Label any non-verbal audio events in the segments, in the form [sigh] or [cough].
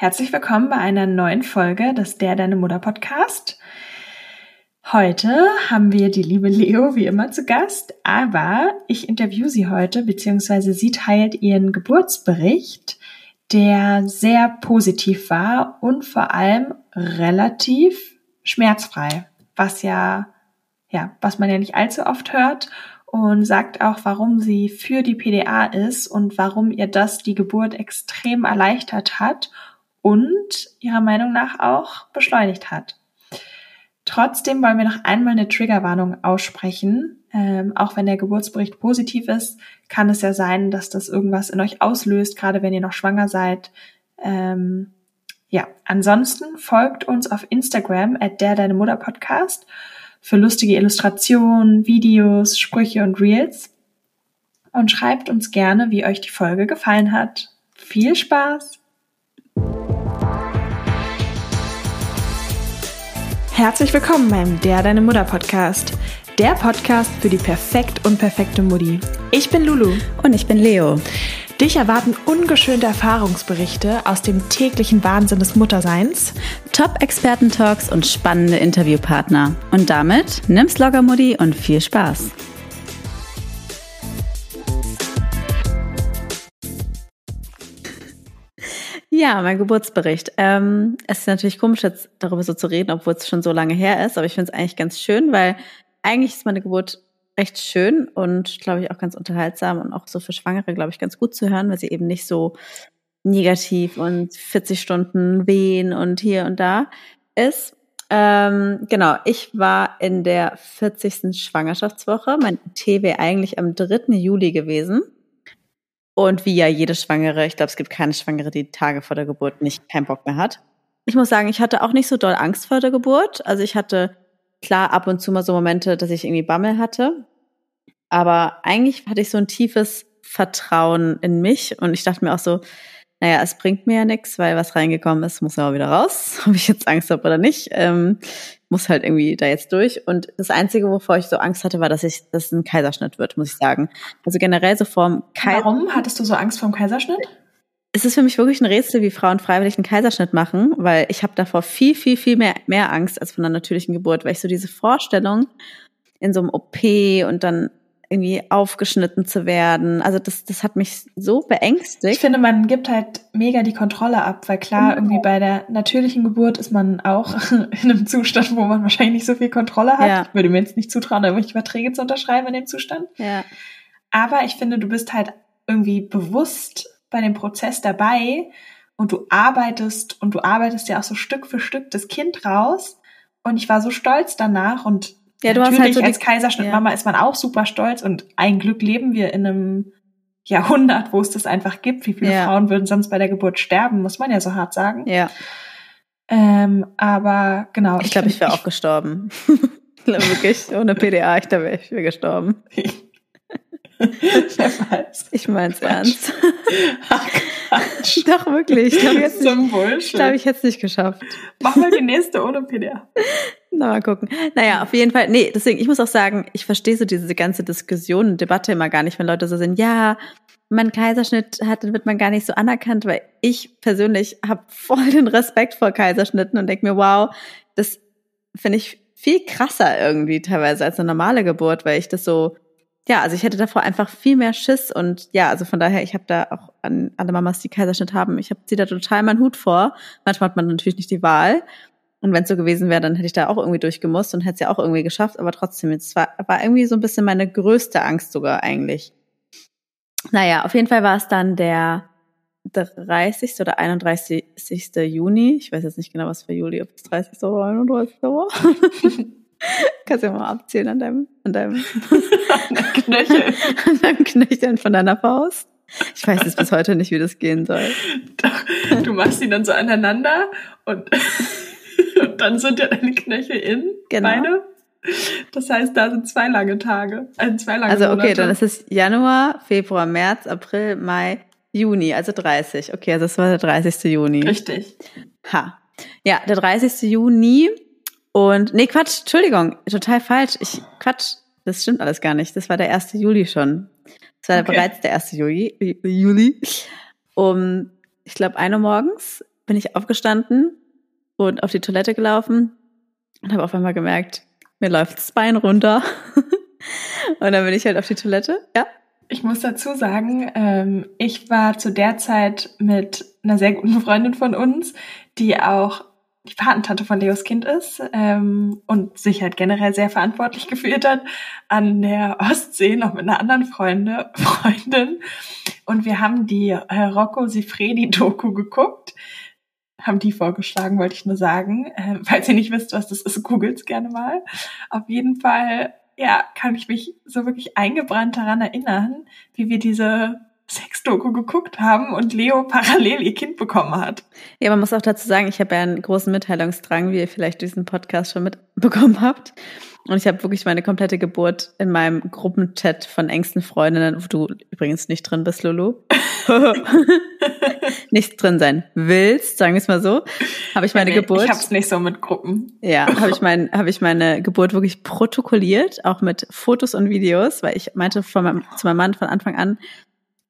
Herzlich willkommen bei einer neuen Folge des Der Deine Mutter Podcast. Heute haben wir die liebe Leo wie immer zu Gast, aber ich interview sie heute, beziehungsweise sie teilt ihren Geburtsbericht, der sehr positiv war und vor allem relativ schmerzfrei, was ja, ja, was man ja nicht allzu oft hört und sagt auch, warum sie für die PDA ist und warum ihr das die Geburt extrem erleichtert hat und ihrer Meinung nach auch beschleunigt hat. Trotzdem wollen wir noch einmal eine Triggerwarnung aussprechen. Ähm, auch wenn der Geburtsbericht positiv ist, kann es ja sein, dass das irgendwas in euch auslöst, gerade wenn ihr noch schwanger seid. Ähm, ja, ansonsten folgt uns auf Instagram at der deine Mutter Podcast für lustige Illustrationen, Videos, Sprüche und Reels. Und schreibt uns gerne, wie euch die Folge gefallen hat. Viel Spaß! Herzlich willkommen beim Der Deine Mutter Podcast. Der Podcast für die perfekt und perfekte Mutti. Ich bin Lulu. Und ich bin Leo. Dich erwarten ungeschönte Erfahrungsberichte aus dem täglichen Wahnsinn des Mutterseins, Top-Experten-Talks und spannende Interviewpartner. Und damit nimm's locker, Mutti, und viel Spaß. Ja, mein Geburtsbericht. Ähm, es ist natürlich komisch, jetzt darüber so zu reden, obwohl es schon so lange her ist, aber ich finde es eigentlich ganz schön, weil eigentlich ist meine Geburt recht schön und glaube ich auch ganz unterhaltsam und auch so für Schwangere, glaube ich, ganz gut zu hören, weil sie eben nicht so negativ und 40 Stunden wehen und hier und da ist. Ähm, genau, ich war in der 40. Schwangerschaftswoche. Mein T wäre eigentlich am 3. Juli gewesen. Und wie ja jede Schwangere, ich glaube, es gibt keine Schwangere, die Tage vor der Geburt nicht keinen Bock mehr hat. Ich muss sagen, ich hatte auch nicht so doll Angst vor der Geburt. Also ich hatte klar ab und zu mal so Momente, dass ich irgendwie Bammel hatte. Aber eigentlich hatte ich so ein tiefes Vertrauen in mich und ich dachte mir auch so, naja, es bringt mir ja nichts, weil was reingekommen ist, muss ja auch wieder raus. [laughs] Ob ich jetzt Angst habe oder nicht. Ähm, muss halt irgendwie da jetzt durch. Und das Einzige, wovor ich so Angst hatte, war, dass ich, dass es ein Kaiserschnitt wird, muss ich sagen. Also generell so vorm Kaiserschnitt. Warum hattest du so Angst vorm Kaiserschnitt? Es ist für mich wirklich ein Rätsel, wie Frauen freiwillig einen Kaiserschnitt machen, weil ich habe davor viel, viel, viel mehr, mehr Angst als von einer natürlichen Geburt, weil ich so diese Vorstellung in so einem OP und dann irgendwie aufgeschnitten zu werden. Also das, das hat mich so beängstigt. Ich finde, man gibt halt mega die Kontrolle ab, weil klar, genau. irgendwie bei der natürlichen Geburt ist man auch [laughs] in einem Zustand, wo man wahrscheinlich nicht so viel Kontrolle hat. Ja. Ich würde mir jetzt nicht zutrauen, irgendwelche Verträge zu unterschreiben in dem Zustand. Ja. Aber ich finde, du bist halt irgendwie bewusst bei dem Prozess dabei und du arbeitest und du arbeitest ja auch so Stück für Stück das Kind raus. Und ich war so stolz danach und ja, du Natürlich, hast halt so als Kaiserschnittmama ja. ist man auch super stolz und ein Glück leben wir in einem Jahrhundert, wo es das einfach gibt. Wie viele ja. Frauen würden sonst bei der Geburt sterben, muss man ja so hart sagen. Ja. Ähm, aber genau. Ich, ich glaube, ich wäre auch gestorben. [laughs] ich glaube wirklich, ohne PDA, ich glaube, ich wäre gestorben. Wer weiß. Ich mein's ernst. [laughs] Ach, Quatsch. [laughs] Doch, wirklich. Ich glaube, jetzt, nicht, glaub, ich hätte es nicht geschafft. Mach mal die nächste ohne PDA. Na, mal gucken. Naja, auf jeden Fall. Nee, deswegen, ich muss auch sagen, ich verstehe so diese ganze Diskussion und Debatte immer gar nicht, wenn Leute so sind, ja, man Kaiserschnitt hat, dann wird man gar nicht so anerkannt, weil ich persönlich habe voll den Respekt vor Kaiserschnitten und denke mir, wow, das finde ich viel krasser irgendwie teilweise als eine normale Geburt, weil ich das so ja, also ich hätte davor einfach viel mehr Schiss und ja, also von daher, ich habe da auch an alle Mamas, die Kaiserschnitt haben, ich habe sie da total meinen Hut vor. Manchmal hat man natürlich nicht die Wahl. Und wenn es so gewesen wäre, dann hätte ich da auch irgendwie durchgemusst und hätte es ja auch irgendwie geschafft. Aber trotzdem, es war, war irgendwie so ein bisschen meine größte Angst sogar eigentlich. Naja, auf jeden Fall war es dann der 30. oder 31. Juni. Ich weiß jetzt nicht genau, was für Juli, ob es 30. oder 31. war. [laughs] Kannst ja mal abzählen an deinem, an deinem, Knöchel. [laughs] an deinem Knöcheln von deiner Faust. Ich weiß jetzt bis heute nicht, wie das gehen soll. [laughs] Du machst die dann so aneinander und, [laughs] und dann sind ja deine Knöchel in, genau. beide. Das heißt, da sind zwei lange Tage. Also zwei lange Also okay, Monate. dann ist es Januar, Februar, März, April, Mai, Juni, also 30. Okay, also das war der 30. Juni. Richtig. Ha. Ja, der 30. Juni und nee, Quatsch, Entschuldigung, total falsch. Ich Quatsch, das stimmt alles gar nicht. Das war der 1. Juli schon. Das war okay. bereits der 1. Juli, Juli. Um, ich glaube, 1 Uhr morgens bin ich aufgestanden und auf die Toilette gelaufen und habe auf einmal gemerkt, mir läuft das Bein runter. [laughs] und dann bin ich halt auf die Toilette. Ja. Ich muss dazu sagen, ähm, ich war zu der Zeit mit einer sehr guten Freundin von uns, die auch die Patentante von Leos Kind ist ähm, und sich halt generell sehr verantwortlich [laughs] gefühlt hat an der Ostsee noch mit einer anderen Freunde, Freundin. Und wir haben die äh, Rocco Sifredi-Doku geguckt. Haben die vorgeschlagen, wollte ich nur sagen. Äh, falls ihr nicht wisst, was das ist, googelt's gerne mal. Auf jeden Fall, ja, kann ich mich so wirklich eingebrannt daran erinnern, wie wir diese Sexdoku geguckt haben und Leo parallel ihr Kind bekommen hat. Ja, man muss auch dazu sagen, ich habe ja einen großen Mitteilungsdrang, wie ihr vielleicht diesen Podcast schon mitbekommen [laughs] habt. Und ich habe wirklich meine komplette Geburt in meinem Gruppenchat von engsten Freundinnen, wo du übrigens nicht drin bist, Lulu. [laughs] nicht drin sein willst, sagen wir es mal so, habe ich meine nee, Geburt. Ich hab's nicht so mit Gruppen. Ja, habe ich mein, habe ich meine Geburt wirklich protokolliert, auch mit Fotos und Videos, weil ich meinte von meinem, zu meinem Mann von Anfang an,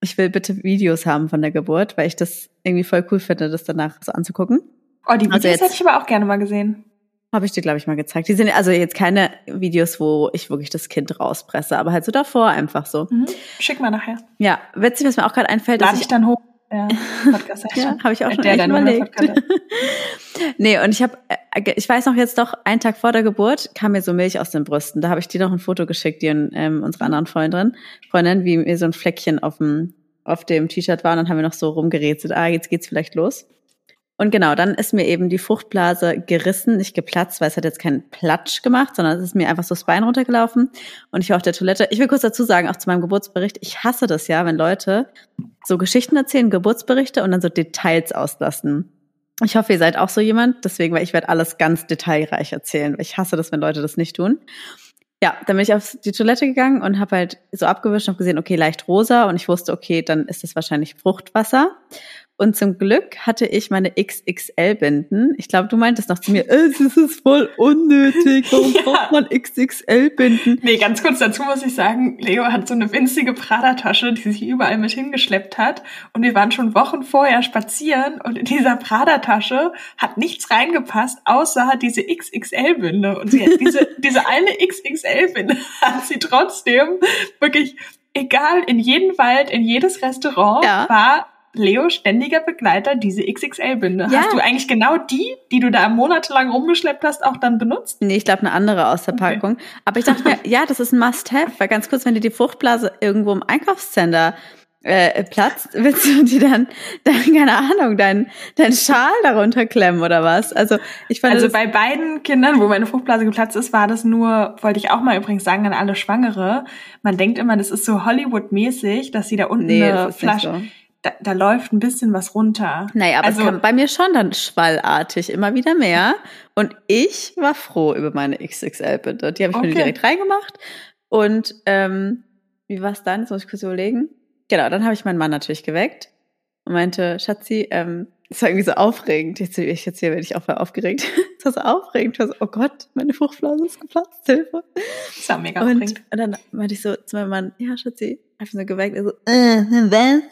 ich will bitte Videos haben von der Geburt, weil ich das irgendwie voll cool finde, das danach so anzugucken. Oh, die also Videos also jetzt, hätte ich aber auch gerne mal gesehen. Habe ich dir, glaube ich, mal gezeigt. Die sind also jetzt keine Videos, wo ich wirklich das Kind rauspresse, aber halt so davor einfach so. Mhm. Schick mal nachher. Ja, witzig, was mir auch gerade einfällt. Lade ich, ich dann hoch. Ja, [laughs] Podcast ja habe ich auch schon der, echt überlegt. [laughs] nee, und ich habe, äh, ich weiß noch jetzt doch, einen Tag vor der Geburt kam mir so Milch aus den Brüsten. Da habe ich dir noch ein Foto geschickt, die und ähm, unsere anderen Freundin, Freundin, wie mir so ein Fleckchen auf dem, auf dem T-Shirt war. Und dann haben wir noch so rumgerätselt, ah, jetzt geht's vielleicht los. Und genau, dann ist mir eben die Fruchtblase gerissen, nicht geplatzt, weil es hat jetzt keinen Platsch gemacht, sondern es ist mir einfach so das Bein runtergelaufen und ich war auf der Toilette. Ich will kurz dazu sagen, auch zu meinem Geburtsbericht, ich hasse das ja, wenn Leute so Geschichten erzählen, Geburtsberichte und dann so Details auslassen. Ich hoffe, ihr seid auch so jemand, deswegen, weil ich werde alles ganz detailreich erzählen. Ich hasse das, wenn Leute das nicht tun. Ja, dann bin ich auf die Toilette gegangen und habe halt so abgewischt und hab gesehen, okay, leicht rosa und ich wusste, okay, dann ist das wahrscheinlich Fruchtwasser. Und zum Glück hatte ich meine XXL-Binden. Ich glaube, du meintest noch zu mir, äh, es ist voll unnötig. Warum [laughs] ja. braucht man XXL-Binden? Nee, ganz kurz dazu muss ich sagen, Leo hat so eine winzige Prada-Tasche, die sich überall mit hingeschleppt hat. Und wir waren schon Wochen vorher spazieren und in dieser Prada-Tasche hat nichts reingepasst, außer diese XXL-Binde. Und sie hat diese, [laughs] diese eine XXL-Binde hat sie trotzdem wirklich egal, in jeden Wald, in jedes Restaurant ja. war Leo ständiger Begleiter diese XXL-Binde. Ja. Hast du eigentlich genau die, die du da monatelang rumgeschleppt hast, auch dann benutzt? Nee, ich glaube eine andere aus der okay. Packung. Aber ich dachte mir, [laughs] ja, das ist ein Must-Have, weil ganz kurz, wenn dir die Fruchtblase irgendwo im Einkaufscenter äh, platzt, willst du dir dann, dann keine Ahnung, deinen dein Schal darunter klemmen oder was? Also ich fand Also bei beiden Kindern, wo meine Fruchtblase geplatzt ist, war das nur, wollte ich auch mal übrigens sagen an alle Schwangere. Man denkt immer, das ist so Hollywood-mäßig, dass sie da unten nee, eine Flasche. So da, da läuft ein bisschen was runter. Naja, aber also, es kam bei mir schon dann schwallartig immer wieder mehr. Und ich war froh über meine XXL-Bitte. Die habe ich okay. mir direkt reingemacht. Und ähm, wie war es dann? Jetzt muss ich kurz überlegen. Genau, dann habe ich meinen Mann natürlich geweckt und meinte, Schatzi, ähm, das war irgendwie so aufregend. Jetzt, ich jetzt hier werde ich auch voll aufgeregt. [laughs] Das war so aufregend. Ich war so, oh Gott, meine Fruchtblase ist geplatzt, Hilfe. Das war mega und, aufregend. Und dann meinte ich so zu meinem Mann, ja, Schatzi, einfach so geweckt. Er so, äh, was?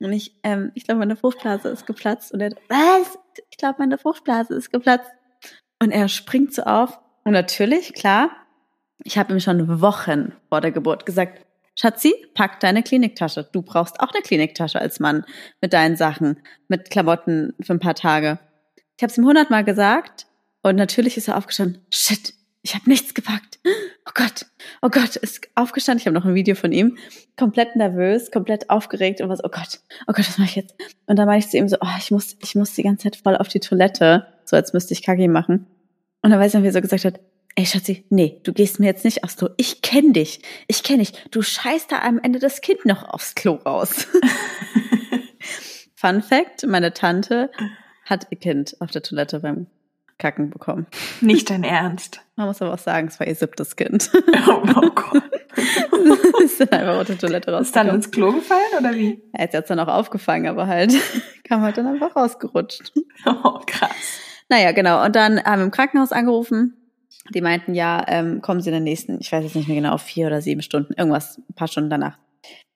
Und ich, ähm, ich glaube, meine Fruchtblase ist geplatzt. Und er, was? Ich glaube, meine Fruchtblase ist geplatzt. Und er springt so auf. Und natürlich, klar, ich habe ihm schon Wochen vor der Geburt gesagt, Schatzi, pack deine Kliniktasche. Du brauchst auch eine Kliniktasche als Mann mit deinen Sachen, mit Klamotten für ein paar Tage. Ich habe es ihm hundertmal gesagt und natürlich ist er aufgestanden. Shit, ich habe nichts gepackt. Oh Gott, oh Gott, ist aufgestanden. Ich habe noch ein Video von ihm. Komplett nervös, komplett aufgeregt und was, oh Gott, oh Gott, was mache ich jetzt? Und dann meinte ich zu ihm so, oh, ich muss, ich muss die ganze Zeit voll auf die Toilette, so als müsste ich Kaki machen. Und dann weiß ich noch, wie er so gesagt hat, ey Schatzi, nee, du gehst mir jetzt nicht aufs Klo. Ich kenn dich, ich kenn dich. Du scheißt da am Ende das Kind noch aufs Klo raus. [laughs] Fun Fact, meine Tante hat ihr Kind auf der Toilette beim Kacken bekommen. Nicht dein Ernst. Man muss aber auch sagen, es war ihr siebtes Kind. [laughs] Oh, oh Gott. [laughs] ist dann einfach unter Toilette raus. Ist dann ins Klo gefallen oder wie? Er hat es dann auch aufgefangen, aber halt [laughs] kam halt dann einfach rausgerutscht. Oh, krass. Naja, genau. Und dann haben wir im Krankenhaus angerufen. Die meinten, ja, ähm, kommen Sie in den nächsten, ich weiß jetzt nicht mehr genau, vier oder sieben Stunden, irgendwas, ein paar Stunden danach.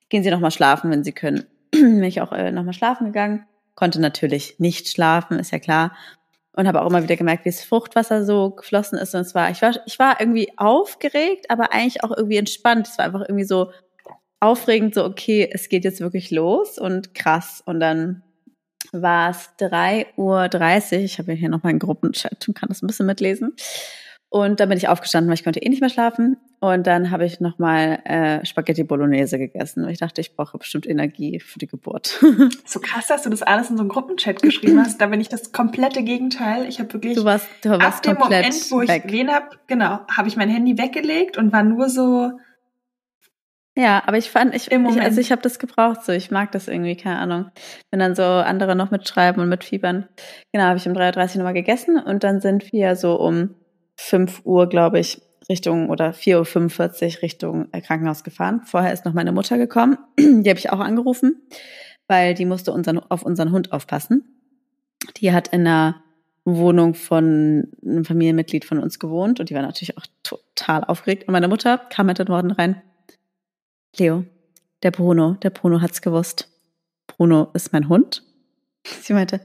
Gehen Sie nochmal schlafen, wenn Sie können. [clears throat] Bin ich auch äh, nochmal schlafen gegangen konnte natürlich nicht schlafen, ist ja klar. Und habe auch immer wieder gemerkt, wie das Fruchtwasser so geflossen ist. Und zwar, ich war, ich war irgendwie aufgeregt, aber eigentlich auch irgendwie entspannt. Es war einfach irgendwie so aufregend, so, okay, es geht jetzt wirklich los und krass. Und dann war es 3.30 Uhr. Ich habe hier nochmal einen Gruppenchat und kann das ein bisschen mitlesen. Und dann bin ich aufgestanden, weil ich konnte eh nicht mehr schlafen. Und dann habe ich nochmal äh, Spaghetti Bolognese gegessen. Und ich dachte, ich brauche bestimmt Energie für die Geburt. [laughs] so krass, dass du das alles in so einem Gruppenchat geschrieben hast. Da bin ich das komplette Gegenteil. Ich habe wirklich du warst, du warst ab dem Moment, wo ich weg. wen habe, genau, habe ich mein Handy weggelegt und war nur so. Ja, aber ich fand, ich, ich also ich habe das gebraucht so. Ich mag das irgendwie, keine Ahnung. Wenn dann so andere noch mitschreiben und mitfiebern. Genau, habe ich um 3.30 Uhr nochmal gegessen und dann sind wir so um 5 Uhr, glaube ich, Richtung oder 4.45 Uhr Richtung äh, Krankenhaus gefahren. Vorher ist noch meine Mutter gekommen. [clears throat] Die habe ich auch angerufen, weil die musste unseren, auf unseren Hund aufpassen. Die hat in einer Wohnung von einem Familienmitglied von uns gewohnt und die war natürlich auch total aufgeregt. Und meine Mutter kam mit den Worten rein, Leo, der Bruno, der Bruno hat's gewusst. Bruno ist mein Hund. [laughs] Sie meinte,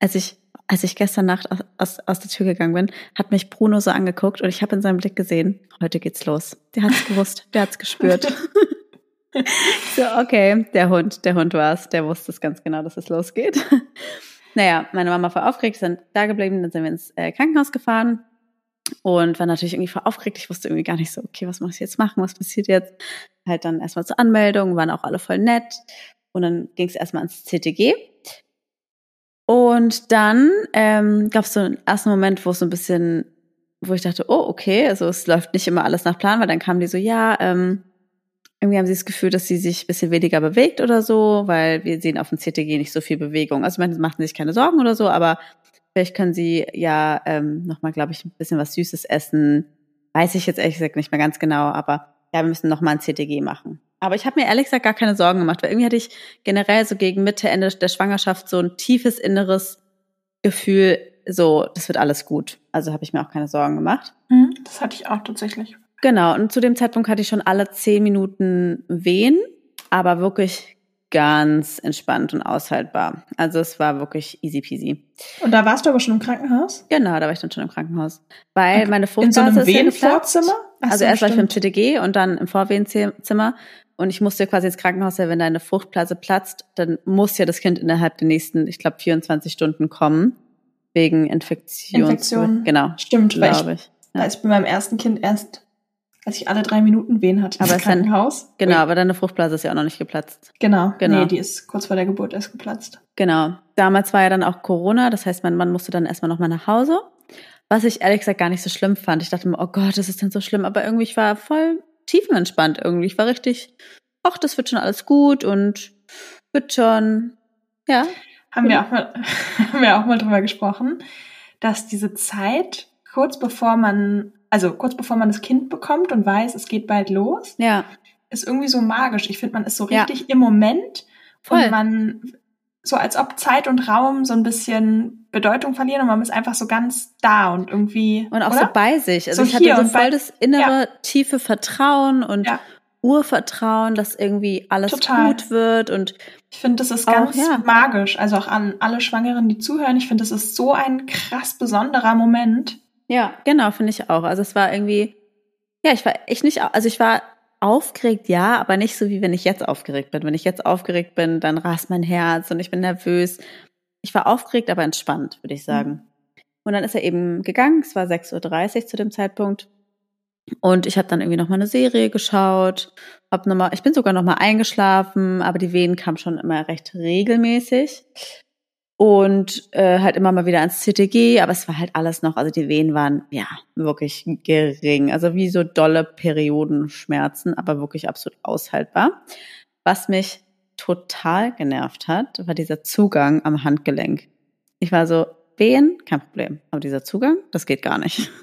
als ich als ich gestern Nacht aus, aus der Tür gegangen bin, hat mich Bruno so angeguckt und ich habe in seinem Blick gesehen, heute geht's los. Der hat's gewusst, der hat's gespürt. [laughs] so, okay, der Hund, der Hund war's, der wusste es ganz genau, dass es losgeht. naja, meine Mama war aufgeregt, sind da geblieben, dann sind wir ins äh, Krankenhaus gefahren und war natürlich irgendwie voll aufgeregt. Ich wusste irgendwie gar nicht so, okay, was muss ich jetzt machen, was passiert jetzt? Halt dann erstmal zur Anmeldung, waren auch alle voll nett. Und dann ging es erstmal ans CTG. Und dann ähm, gab es so einen ersten Moment, wo es so ein bisschen, wo ich dachte, oh, okay, also es läuft nicht immer alles nach Plan, weil dann kamen die so, ja, ähm, irgendwie haben sie das Gefühl, dass sie sich ein bisschen weniger bewegt oder so, weil wir sehen auf dem CTG nicht so viel Bewegung. Also man macht sich keine Sorgen oder so, aber vielleicht können sie ja ähm, nochmal, glaube ich, ein bisschen was Süßes essen. Weiß ich jetzt ehrlich gesagt nicht mehr ganz genau, aber ja, wir müssen nochmal ein CTG machen. Aber ich habe mir ehrlich gesagt gar keine Sorgen gemacht, weil irgendwie hatte ich generell so gegen Mitte, Ende der Schwangerschaft so ein tiefes inneres Gefühl, so, das wird alles gut. Also habe ich mir auch keine Sorgen gemacht. Mhm, das hatte ich auch tatsächlich. Genau, und zu dem Zeitpunkt hatte ich schon alle zehn Minuten Wehen, aber wirklich ganz entspannt und aushaltbar. Also es war wirklich easy peasy. Und da warst du aber schon im Krankenhaus? Genau, da war ich dann schon im Krankenhaus. Weil okay. meine Fruchtblase In so einem Wehenvorzimmer? Also erst war ich beim TTG und dann im Vorwehenzimmer und ich musste quasi ins Krankenhaus, wenn deine Fruchtblase platzt, dann muss ja das Kind innerhalb der nächsten, ich glaube, 24 Stunden kommen. Wegen Infektion. Infektion. Genau. Stimmt, weil ich, ich. Ja. als bei meinem ersten Kind erst, als ich alle drei Minuten Wehen hatte aber im Krankenhaus. Dann, genau, aber deine Fruchtblase ist ja auch noch nicht geplatzt. Genau. genau. Nee, die ist kurz vor der Geburt erst geplatzt. Genau. Damals war ja dann auch Corona, das heißt, mein Mann musste dann erstmal nochmal nach Hause. Was ich ehrlich gesagt gar nicht so schlimm fand. Ich dachte mir, oh Gott, das ist denn so schlimm. Aber irgendwie, ich war voll tiefenentspannt irgendwie. Ich war richtig, ach, das wird schon alles gut und wird schon, ja. Haben wir auch mal, [laughs] haben wir auch mal drüber gesprochen, dass diese Zeit kurz bevor man, also kurz bevor man das Kind bekommt und weiß, es geht bald los, ja. ist irgendwie so magisch. Ich finde, man ist so richtig ja. im Moment Voll. und man so als ob Zeit und Raum so ein bisschen Bedeutung verlieren und man ist einfach so ganz da und irgendwie. Und auch oder? so bei sich. Also so ich hatte so voll das innere, ja. tiefe Vertrauen und ja. Urvertrauen, dass irgendwie alles Total. gut wird und ich finde, das ist ganz auch, ja. magisch. Also auch an alle Schwangeren, die zuhören. Ich finde, das ist so ein krass besonderer Moment. Ja, genau, finde ich auch. Also es war irgendwie, ja, ich war echt nicht, also ich war Aufgeregt, ja, aber nicht so wie wenn ich jetzt aufgeregt bin. Wenn ich jetzt aufgeregt bin, dann rast mein Herz und ich bin nervös. Ich war aufgeregt, aber entspannt, würde ich sagen. Mhm. Und dann ist er eben gegangen. Es war 6.30 Uhr zu dem Zeitpunkt. Und ich habe dann irgendwie noch mal eine Serie geschaut. Hab noch mal, ich bin sogar noch mal eingeschlafen, aber die Wehen kamen schon immer recht regelmäßig und äh, halt immer mal wieder ans CTG, aber es war halt alles noch, also die Wehen waren ja wirklich gering, also wie so dolle Periodenschmerzen, aber wirklich absolut aushaltbar. Was mich total genervt hat, war dieser Zugang am Handgelenk. Ich war so, Wehen, kein Problem, aber dieser Zugang, das geht gar nicht. [laughs]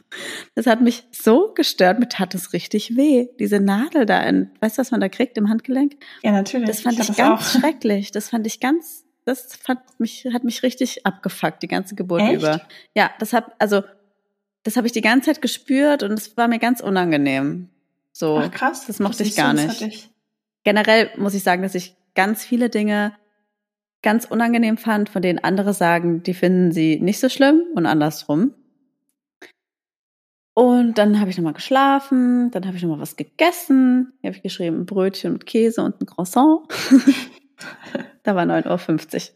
Das hat mich so gestört, mir tat es richtig weh. Diese Nadel da, in, weißt du, was man da kriegt im Handgelenk? Ja, natürlich. Das fand ich, ich ganz [laughs] schrecklich. Das fand ich ganz das fand mich, hat mich richtig abgefuckt, die ganze Geburt Echt? über. Ja, das hat, also, das habe ich die ganze Zeit gespürt und es war mir ganz unangenehm. So, Ach, krass. Das mochte das ich gar nicht. Ich. Generell muss ich sagen, dass ich ganz viele Dinge ganz unangenehm fand, von denen andere sagen, die finden sie nicht so schlimm und andersrum. Und dann habe ich nochmal geschlafen, dann habe ich nochmal was gegessen. Hier habe ich geschrieben, ein Brötchen mit Käse und ein Croissant. [laughs] da war 9.50 Uhr.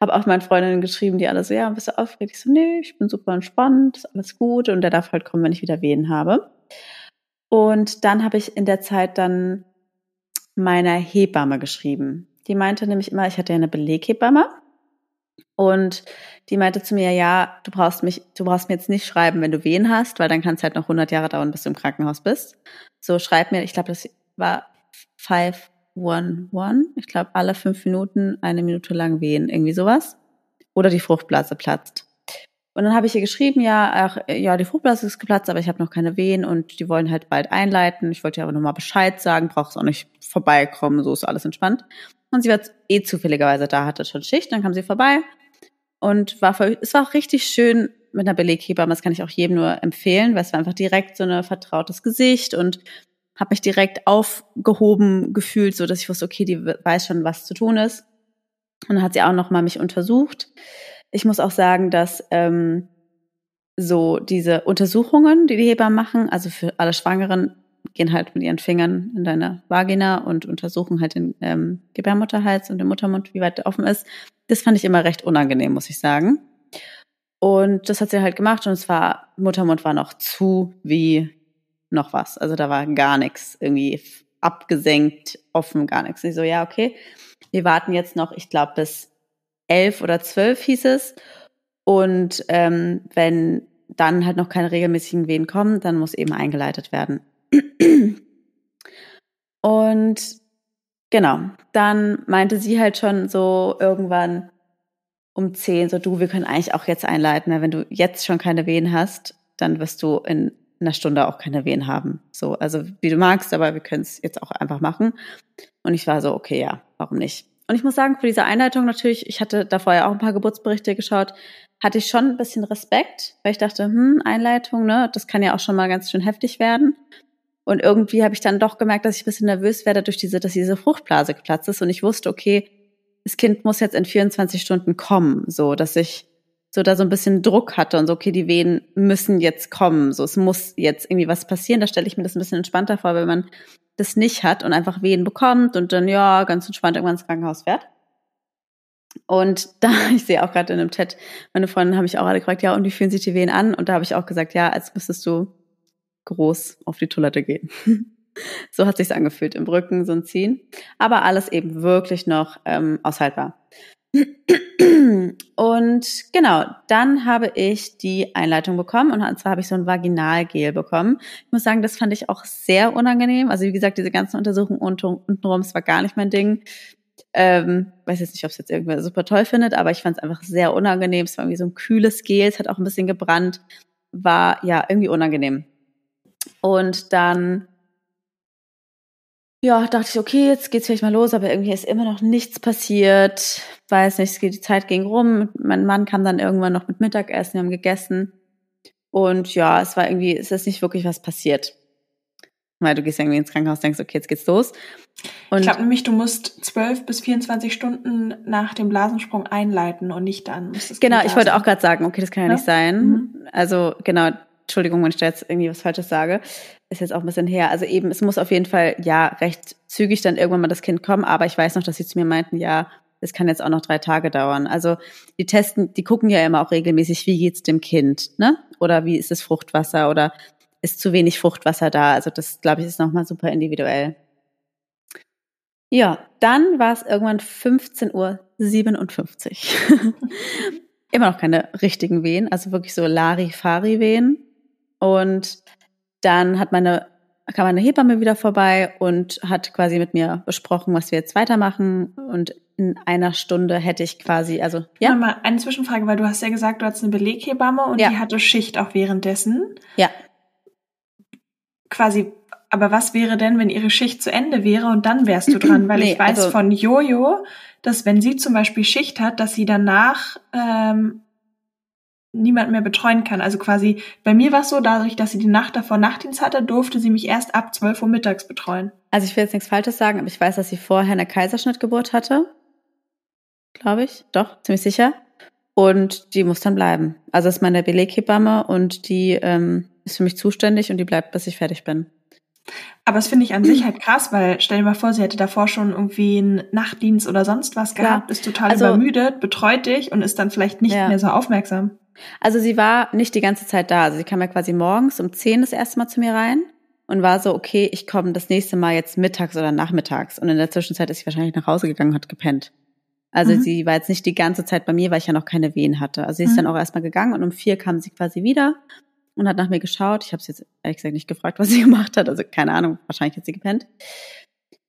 Habe auch meinen Freundinnen geschrieben, die alle so, ja, bist du aufgeregt? Ich so, nee, ich bin super entspannt, ist alles gut und der darf halt kommen, wenn ich wieder Wehen habe. Und dann habe ich in der Zeit dann meiner Hebamme geschrieben. Die meinte nämlich immer, ich hatte ja eine Beleghebamme und die meinte zu mir, ja, du brauchst mich, du brauchst mir jetzt nicht schreiben, wenn du Wehen hast, weil dann kann es halt noch 100 Jahre dauern, bis du im Krankenhaus bist. So schreib mir, ich glaube, das war 511. Ich glaube, alle fünf Minuten eine Minute lang Wehen, irgendwie sowas. Oder die Fruchtblase platzt. Und dann habe ich ihr geschrieben, ja, ach, ja, die Fruchtblase ist geplatzt, aber ich habe noch keine Wehen und die wollen halt bald einleiten. Ich wollte ihr aber nochmal Bescheid sagen, brauchst auch nicht vorbeikommen, so ist alles entspannt. Und sie war eh zufälligerweise da, hatte schon Schicht, dann kam sie vorbei und war voll, es war auch richtig schön mit einer Beleghebamme, das kann ich auch jedem nur empfehlen, weil es war einfach direkt so ein vertrautes Gesicht und habe mich direkt aufgehoben gefühlt, so dass ich wusste, okay, die weiß schon, was zu tun ist. Und dann hat sie auch noch mal mich untersucht. Ich muss auch sagen, dass ähm, so diese Untersuchungen, die die Hebammen machen, also für alle Schwangeren, gehen halt mit ihren Fingern in deine Vagina und untersuchen halt den ähm, Gebärmutterhals und den Muttermund, wie weit der offen ist. Das fand ich immer recht unangenehm, muss ich sagen. Und das hat sie halt gemacht und es war, Muttermund war noch zu wie noch was. Also da war gar nichts irgendwie abgesenkt, offen, gar nichts. Ich so, ja, okay. Wir warten jetzt noch, ich glaube, bis elf oder zwölf hieß es. Und ähm, wenn dann halt noch keine regelmäßigen Wehen kommen, dann muss eben eingeleitet werden. Und genau, dann meinte sie halt schon so irgendwann um zehn, so du, wir können eigentlich auch jetzt einleiten, weil wenn du jetzt schon keine Wehen hast, dann wirst du in einer Stunde auch keine Wehen haben. So, also wie du magst, aber wir können es jetzt auch einfach machen. Und ich war so, okay, ja, warum nicht? Und ich muss sagen, für diese Einleitung natürlich, ich hatte da vorher auch ein paar Geburtsberichte geschaut, hatte ich schon ein bisschen Respekt, weil ich dachte, hm, Einleitung, ne, das kann ja auch schon mal ganz schön heftig werden. Und irgendwie habe ich dann doch gemerkt, dass ich ein bisschen nervös werde durch diese, dass diese Fruchtblase geplatzt ist. Und ich wusste, okay, das Kind muss jetzt in 24 Stunden kommen, so dass ich so da so ein bisschen Druck hatte und so, okay, die Wehen müssen jetzt kommen, so es muss jetzt irgendwie was passieren. Da stelle ich mir das ein bisschen entspannter vor, wenn man das nicht hat und einfach Wehen bekommt und dann ja ganz entspannt irgendwann ins Krankenhaus fährt. Und [laughs] da, ich sehe auch gerade in einem Chat, meine Freundin habe ich auch alle gefragt, ja, und wie fühlen sich die Wehen an? Und da habe ich auch gesagt, ja, als müsstest du groß auf die Toilette gehen. [laughs] so hat sich's angefühlt im Rücken, so ein Ziehen. Aber alles eben wirklich noch ähm, aushaltbar. Und genau, dann habe ich die Einleitung bekommen und zwar habe ich so ein Vaginalgel bekommen. Ich muss sagen, das fand ich auch sehr unangenehm. Also wie gesagt, diese ganzen Untersuchungen untenrum, es war gar nicht mein Ding. Ähm, weiß jetzt nicht, ob es jetzt irgendwer super toll findet, aber ich fand es einfach sehr unangenehm. Es war irgendwie so ein kühles Gel, es hat auch ein bisschen gebrannt, war ja irgendwie unangenehm. Und dann ja, dachte ich, okay, jetzt geht's vielleicht mal los, aber irgendwie ist immer noch nichts passiert. Weiß nicht, die Zeit ging rum. Mein Mann kam dann irgendwann noch mit Mittagessen, wir haben gegessen. Und ja, es war irgendwie, es ist nicht wirklich was passiert. Weil du gehst irgendwie ins Krankenhaus, denkst, okay, jetzt geht's los. Und ich glaube nämlich, du musst zwölf bis 24 Stunden nach dem Blasensprung einleiten und nicht dann. Genau, ich wollte auch gerade sagen, okay, das kann ja, ja? nicht sein. Mhm. Also genau, Entschuldigung, wenn ich da jetzt irgendwie was Falsches sage, ist jetzt auch ein bisschen her. Also eben, es muss auf jeden Fall ja recht zügig dann irgendwann mal das Kind kommen, aber ich weiß noch, dass sie zu mir meinten, ja, es kann jetzt auch noch drei Tage dauern. Also die testen, die gucken ja immer auch regelmäßig, wie geht's dem Kind, ne? Oder wie ist das Fruchtwasser oder ist zu wenig Fruchtwasser da? Also das, glaube ich, ist nochmal super individuell. Ja, dann war es irgendwann 15.57 Uhr. [laughs] immer noch keine richtigen Wehen, also wirklich so Larifari-Wehen. Und dann hat meine, kam meine Hebamme wieder vorbei und hat quasi mit mir besprochen, was wir jetzt weitermachen. Und in einer Stunde hätte ich quasi, also ja. Mal eine Zwischenfrage, weil du hast ja gesagt, du hast eine Beleghebamme und ja. die hatte Schicht auch währenddessen. Ja. Quasi, aber was wäre denn, wenn ihre Schicht zu Ende wäre und dann wärst du dran? [clears throat] Weil nee, ich weiß also, von Jojo, dass wenn sie zum Beispiel Schicht hat, dass sie danach ähm, niemand mehr betreuen kann. Also quasi, bei mir war es so, dadurch, dass sie die Nacht davor Nachtdienst hatte, durfte sie mich erst ab 12 Uhr mittags betreuen. Also ich will jetzt nichts Falsches sagen, aber ich weiß, dass sie vorher eine Kaiserschnittgeburt hatte. glaube ich. Doch, ziemlich sicher. Und die muss dann bleiben. Also das ist meine Beleghebamme und die ähm, ist für mich zuständig und die bleibt, bis ich fertig bin. Aber das finde ich an sich halt krass, weil stell dir mal vor, sie hätte davor schon irgendwie einen Nachtdienst oder sonst was gehabt, ja. ist total also, übermüdet, betreut dich und ist dann vielleicht nicht ja. mehr so aufmerksam. Also sie war nicht die ganze Zeit da. Also sie kam ja quasi morgens um 10 das erste Mal zu mir rein und war so, okay, ich komme das nächste Mal jetzt mittags oder nachmittags. Und in der Zwischenzeit ist sie wahrscheinlich nach Hause gegangen und hat gepennt. Also mhm. sie war jetzt nicht die ganze Zeit bei mir, weil ich ja noch keine Wehen hatte. Also sie ist mhm. dann auch erstmal gegangen und um vier kam sie quasi wieder und hat nach mir geschaut. Ich habe sie jetzt ehrlich gesagt nicht gefragt, was sie [laughs] gemacht hat. Also keine Ahnung, wahrscheinlich hat sie gepennt.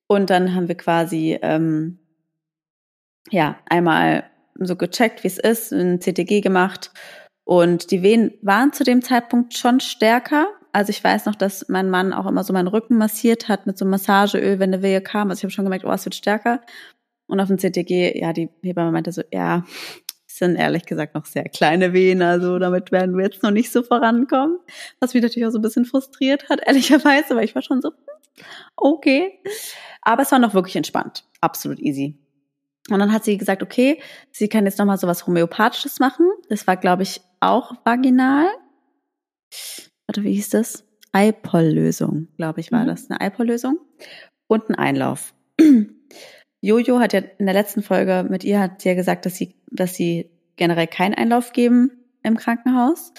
Und dann haben wir quasi ähm, ja einmal so gecheckt, wie es ist, ein CTG gemacht. Und die Wehen waren zu dem Zeitpunkt schon stärker. Also ich weiß noch, dass mein Mann auch immer so meinen Rücken massiert hat mit so einem Massageöl, wenn eine Wehe kam. Also ich habe schon gemerkt, oh, es wird stärker. Und auf dem CTG, ja, die Hebamme meinte so, ja, sind ehrlich gesagt noch sehr kleine Wehen, also damit werden wir jetzt noch nicht so vorankommen. Was mich natürlich auch so ein bisschen frustriert hat, [laughs] ehrlicherweise, weil ich war schon so, okay. Aber es war noch wirklich entspannt. Absolut easy. Und dann hat sie gesagt, okay, sie kann jetzt nochmal so was Homöopathisches machen. Das war, glaube ich, auch vaginal. Warte, wie hieß das? Eipoll-Lösung, glaube ich, war mhm. das. Eine Eipoll-Lösung. Und ein Einlauf. [clears throat] Jojo hat ja in der letzten Folge mit ihr hat sie ja gesagt, dass sie, dass sie generell keinen Einlauf geben im Krankenhaus.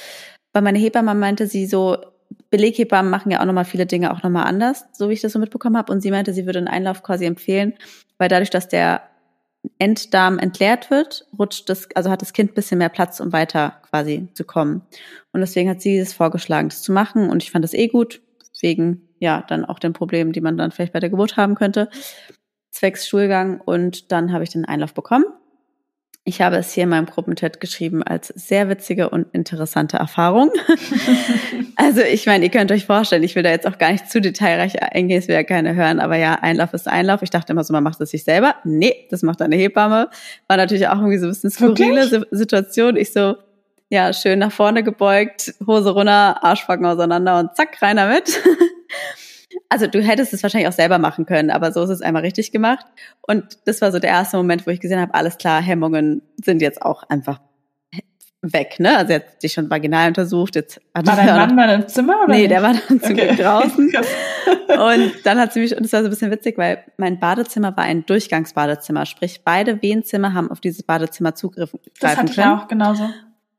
Weil meine Hebamme meinte sie so, Beleghebammen machen ja auch nochmal viele Dinge auch nochmal anders, so wie ich das so mitbekommen habe. Und sie meinte, sie würde einen Einlauf quasi empfehlen, weil dadurch, dass der Enddarm entleert wird, rutscht das, also hat das Kind ein bisschen mehr Platz, um weiter quasi zu kommen. Und deswegen hat sie es vorgeschlagen, das zu machen. Und ich fand das eh gut, wegen ja dann auch den Problemen, die man dann vielleicht bei der Geburt haben könnte zwecks Schulgang und dann habe ich den Einlauf bekommen. Ich habe es hier in meinem Gruppenchat geschrieben als sehr witzige und interessante Erfahrung. [laughs] also ich meine, ihr könnt euch vorstellen, ich will da jetzt auch gar nicht zu detailreich eingehen, es will ja keiner hören, aber ja, Einlauf ist Einlauf. Ich dachte immer so, man macht es sich selber. Nee, das macht eine Hebamme. War natürlich auch irgendwie so ein bisschen skurrile okay. Situation. Ich so, ja, schön nach vorne gebeugt, Hose runter, Arschbacken auseinander und zack, rein damit. [laughs] Also du hättest es wahrscheinlich auch selber machen können, aber so ist es einmal richtig gemacht. Und das war so der erste Moment, wo ich gesehen habe, alles klar, Hemmungen sind jetzt auch einfach weg, ne? Also er hat sich schon vaginal untersucht. Jetzt hat war dein [laughs] Mann mal im Zimmer oder? Nee, nicht? der war dann zum okay. Glück draußen. [laughs] und dann hat sie mich, und das war so ein bisschen witzig, weil mein Badezimmer war ein Durchgangsbadezimmer. Sprich, beide Wehenzimmer haben auf dieses Badezimmer zugriffen. Das hatte ich auch genauso.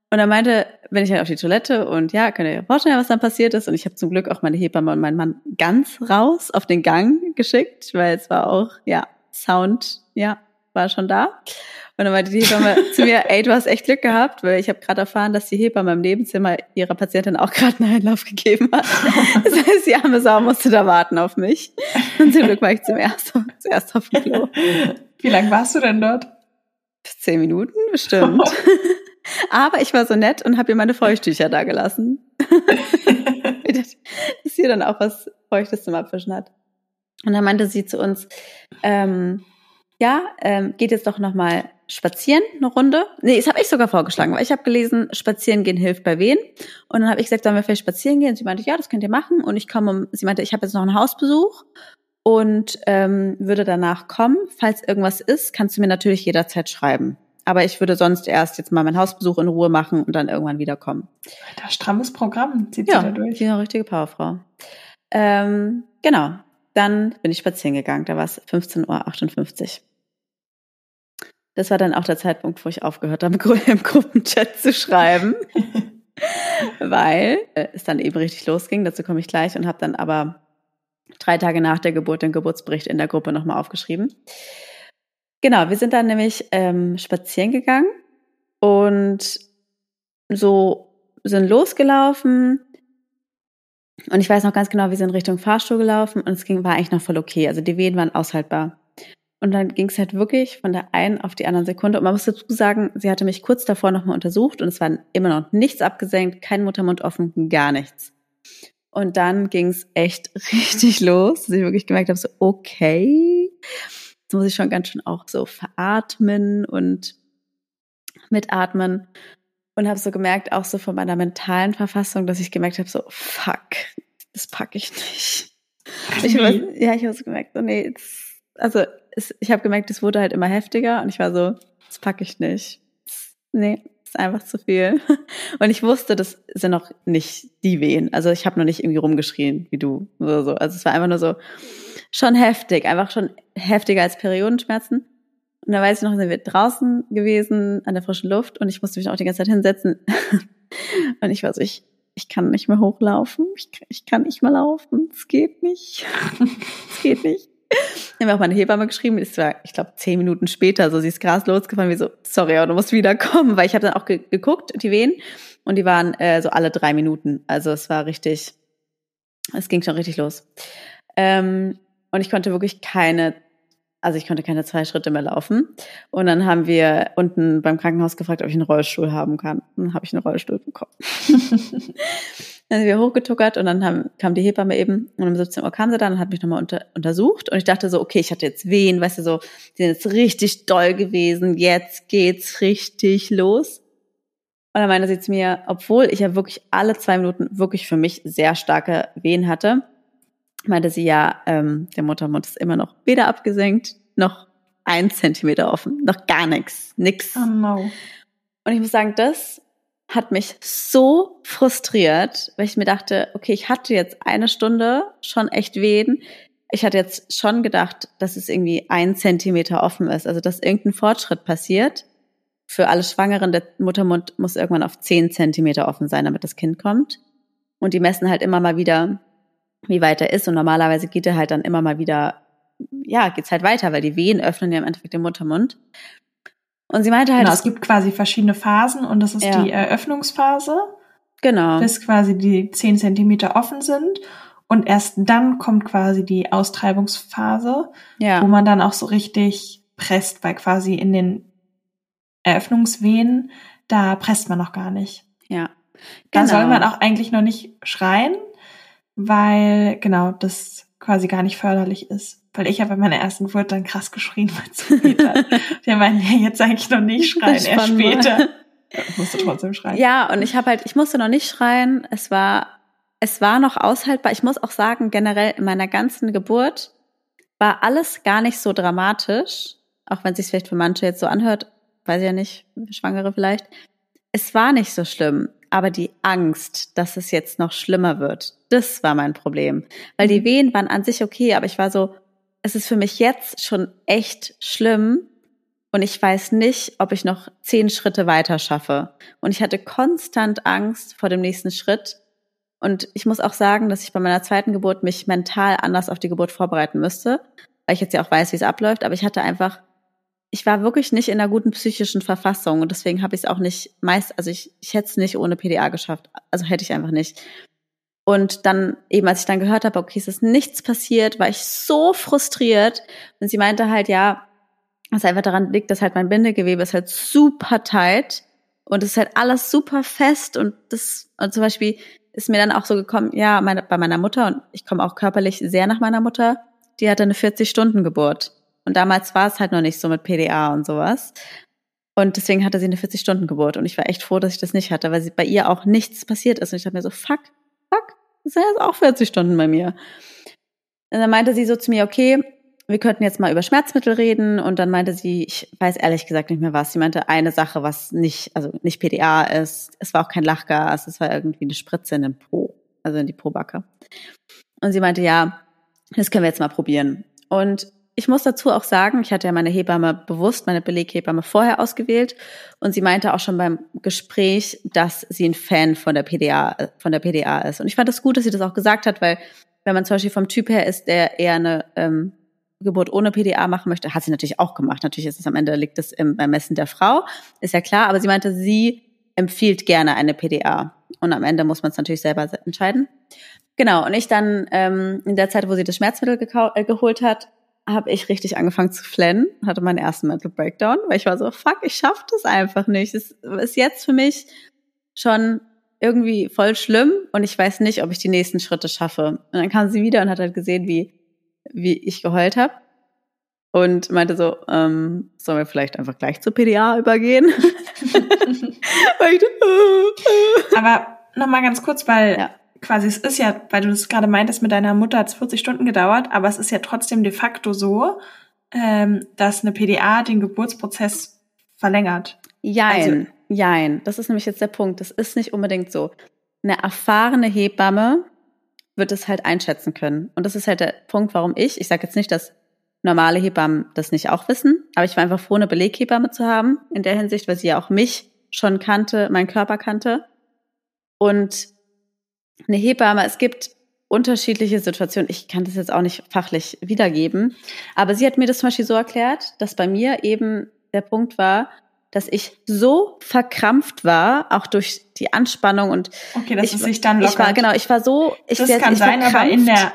Und er meinte, wenn ich halt auf die Toilette und ja, könnt ihr euch vorstellen, was dann passiert ist. Und ich habe zum Glück auch meine Hebamme und meinen Mann ganz raus auf den Gang geschickt, weil es war auch, ja, Sound, ja, war schon da. Und dann meinte die Hebamme [laughs] zu mir, ey, du hast echt Glück gehabt, weil ich habe gerade erfahren, dass die Hebamme im Nebenzimmer ihrer Patientin auch gerade einen Einlauf gegeben hat. [laughs] Das heißt, die arme Sau musste da warten auf mich. Und zum Glück war ich zum ersten, zuerst auf dem Klo. Wie lange warst du denn dort? Zehn Minuten bestimmt. [laughs] Aber ich war so nett und habe ihr meine Feuchttücher da gelassen. [laughs] dass sie dann auch was Feuchtes zum Abwischen hat. Und dann meinte sie zu uns, ähm, ja, ähm, geht jetzt doch nochmal spazieren, eine Runde. Nee, das habe ich sogar vorgeschlagen, weil ich habe gelesen, spazieren gehen hilft bei wen. Und dann habe ich gesagt, sollen wir vielleicht spazieren gehen? Und sie meinte, ja, das könnt ihr machen. Und ich komme um, sie meinte, ich habe jetzt noch einen Hausbesuch und ähm, würde danach kommen. Falls irgendwas ist, kannst du mir natürlich jederzeit schreiben. Aber ich würde sonst erst jetzt mal meinen Hausbesuch in Ruhe machen und dann irgendwann wiederkommen. Das strammes Programm zieht ja, sie da durch. Ja, eine richtige Powerfrau. Ähm, genau. Dann bin ich spazieren gegangen. Da war es 15.58 Uhr. Das war dann auch der Zeitpunkt, wo ich aufgehört habe, [laughs] im Gruppenchat zu schreiben. [laughs] weil äh, es dann eben richtig losging. Dazu komme ich gleich und habe dann aber drei Tage nach der Geburt den Geburtsbericht in der Gruppe nochmal aufgeschrieben. Genau, wir sind dann nämlich ähm, spazieren gegangen und so sind losgelaufen. Und ich weiß noch ganz genau, wir sind Richtung Fahrstuhl gelaufen und es ging, war eigentlich noch voll okay. Also die Wehen waren aushaltbar. Und dann ging es halt wirklich von der einen auf die andere Sekunde. Und man muss dazu sagen, sie hatte mich kurz davor nochmal untersucht und es war immer noch nichts abgesenkt, kein Muttermund offen, gar nichts. Und dann ging es echt [laughs] richtig los, dass ich wirklich gemerkt habe, so okay, Jetzt muss ich schon ganz schön auch so veratmen und mitatmen und habe so gemerkt, auch so von meiner mentalen Verfassung, dass ich gemerkt habe, so fuck, das packe ich nicht. Ich hab, ja, ich habe so gemerkt, so nee, jetzt, also es, ich habe gemerkt, es wurde halt immer heftiger und ich war so, das packe ich nicht. Nee, ist einfach zu viel. [laughs] Und ich wusste, das sind noch nicht die Wehen. Also ich habe noch nicht irgendwie rumgeschrien wie du oder so. Also es war einfach nur so schon heftig, einfach schon heftiger als Periodenschmerzen. Und da weiß ich noch, sind wir draußen gewesen an der frischen Luft und ich musste mich auch die ganze Zeit hinsetzen. [laughs] und ich war so, ich, ich kann nicht mehr hochlaufen, ich, ich kann nicht mehr laufen, es geht nicht. [laughs] Es geht nicht. Dann haben wir auch meine Hebamme geschrieben, es war, ich glaube, zehn Minuten später, so sie ist Gras losgefahren, wie so, sorry, aber du musst wiederkommen, weil ich habe dann auch ge geguckt, die Wehen, und die waren äh, so alle drei Minuten. Also es war richtig, es ging schon richtig los. Ähm, und ich konnte wirklich keine, also ich konnte keine zwei Schritte mehr laufen. Und dann haben wir unten beim Krankenhaus gefragt, ob ich einen Rollstuhl haben kann. Und dann habe ich einen Rollstuhl bekommen. [laughs] Dann sind wir hochgetuckert und dann haben, kam die Hebamme eben und um 17 Uhr kam sie dann und hat mich nochmal unter, untersucht und ich dachte so, okay, ich hatte jetzt Wehen, weißt du so, die sind jetzt richtig doll gewesen, jetzt geht's richtig los. Und dann meinte sie zu mir, obwohl ich ja wirklich alle zwei Minuten wirklich für mich sehr starke Wehen hatte, meinte sie ja, ähm, der Muttermund ist immer noch weder abgesenkt, noch ein Zentimeter offen, noch gar nichts, nix. Oh no. Und ich muss sagen, das hat mich so frustriert, weil ich mir dachte, okay, ich hatte jetzt eine Stunde schon echt wehen. Ich hatte jetzt schon gedacht, dass es irgendwie ein Zentimeter offen ist, also dass irgendein Fortschritt passiert. Für alle Schwangeren, der Muttermund muss irgendwann auf zehn Zentimeter offen sein, damit das Kind kommt. Und die messen halt immer mal wieder, wie weit er ist. Und normalerweise geht er halt dann immer mal wieder, ja, geht's halt weiter, weil die Wehen öffnen ja im Endeffekt den Muttermund. Und sie meinte halt, genau, es gibt quasi verschiedene Phasen und das ist ja. die Eröffnungsphase. Genau. Bis quasi die zehn Zentimeter offen sind. Und erst dann kommt quasi die Austreibungsphase, ja. wo man dann auch so richtig presst, weil quasi in den Eröffnungswehen, da presst man noch gar nicht. Ja. Genau. Da soll man auch eigentlich noch nicht schreien, weil genau das quasi gar nicht förderlich ist. Weil ich habe bei meiner ersten Geburt dann krass geschrien, weil es zu spät hat. Wir meinen, ja, jetzt eigentlich noch nicht schreien, erst später. Ich musste trotzdem schreien. Ja, und ich habe halt, ich musste noch nicht schreien. Es war, es war noch aushaltbar. Ich muss auch sagen, generell in meiner ganzen Geburt war alles gar nicht so dramatisch, auch wenn es sich vielleicht für manche jetzt so anhört, weiß ich ja nicht, Schwangere vielleicht. Es war nicht so schlimm, aber die Angst, dass es jetzt noch schlimmer wird, das war mein Problem. Weil die mhm. Wehen waren an sich okay, aber ich war so, es ist für mich jetzt schon echt schlimm und ich weiß nicht, ob ich noch zehn Schritte weiter schaffe. Und ich hatte konstant Angst vor dem nächsten Schritt. Und ich muss auch sagen, dass ich bei meiner zweiten Geburt mich mental anders auf die Geburt vorbereiten müsste, weil ich jetzt ja auch weiß, wie es abläuft. Aber ich hatte einfach, ich war wirklich nicht in einer guten psychischen Verfassung und deswegen habe ich es auch nicht meist, also ich, ich hätte es nicht ohne PDA geschafft. Also hätte ich einfach nicht. Und dann eben, als ich dann gehört habe, okay, es ist nichts passiert, war ich so frustriert. Und sie meinte halt, ja, was einfach daran liegt, dass halt mein Bindegewebe ist halt super tight und es ist halt alles super fest und das, und zum Beispiel ist mir dann auch so gekommen, ja, meine, bei meiner Mutter und ich komme auch körperlich sehr nach meiner Mutter, die hatte eine 40-Stunden-Geburt. Und damals war es halt noch nicht so mit PDA und sowas. Und deswegen hatte sie eine 40-Stunden-Geburt. Und ich war echt froh, dass ich das nicht hatte, weil sie, bei ihr auch nichts passiert ist. Und ich dachte mir so, fuck, fuck, das sind jetzt auch 40 Stunden bei mir. Und dann meinte sie so zu mir, okay, wir könnten jetzt mal über Schmerzmittel reden. Und dann meinte sie, ich weiß ehrlich gesagt nicht mehr was. Sie meinte eine Sache, was nicht, also nicht PDA ist. Es war auch kein Lachgas. Es war irgendwie eine Spritze in den Po, also in die Pobacke. Und sie meinte, ja, das können wir jetzt mal probieren. Und ich muss dazu auch sagen, ich hatte ja meine Hebamme bewusst, meine Beleghebamme vorher ausgewählt und sie meinte auch schon beim Gespräch, dass sie ein Fan von der PDA, von der PDA ist. Und ich fand es das gut, dass sie das auch gesagt hat, weil wenn man zum Beispiel vom Typ her ist, der eher eine ähm, Geburt ohne PDA machen möchte, hat sie natürlich auch gemacht. Natürlich ist es am Ende liegt es im Ermessen der Frau, ist ja klar. Aber sie meinte, sie empfiehlt gerne eine PDA und am Ende muss man es natürlich selber entscheiden. Genau. Und ich dann ähm, in der Zeit, wo sie das Schmerzmittel äh, geholt hat, habe ich richtig angefangen zu flennen, hatte meinen ersten Mental Breakdown, weil ich war so, fuck, ich schaff das einfach nicht. Es ist jetzt für mich schon irgendwie voll schlimm und ich weiß nicht, ob ich die nächsten Schritte schaffe. Und dann kam sie wieder und hat halt gesehen, wie, wie ich geheult habe und meinte so, ähm, sollen wir vielleicht einfach gleich zur PDA übergehen? [laughs] [laughs] Aber nochmal ganz kurz, weil ja quasi, es ist ja, weil du das gerade meintest, mit deiner Mutter hat es 40 Stunden gedauert, aber es ist ja trotzdem de facto so, ähm, dass eine PDA den Geburtsprozess verlängert. Jein, also, jein. Das ist nämlich jetzt der Punkt. Das ist nicht unbedingt so. Eine erfahrene Hebamme wird es halt einschätzen können. Und das ist halt der Punkt, warum ich, ich sage jetzt nicht, dass normale Hebammen das nicht auch wissen, aber ich war einfach froh, eine Beleghebamme zu haben in der Hinsicht, weil sie ja auch mich schon kannte, meinen Körper kannte. Und eine Hebamme, es gibt unterschiedliche Situationen. Ich kann das jetzt auch nicht fachlich wiedergeben, aber sie hat mir das zum Beispiel so erklärt, dass bei mir eben der Punkt war, dass ich so verkrampft war, auch durch die Anspannung und okay, dass ich, es sich dann lockert. Ich war genau, ich war so, ich das sehr, kann ich sein, verkrampft. aber in der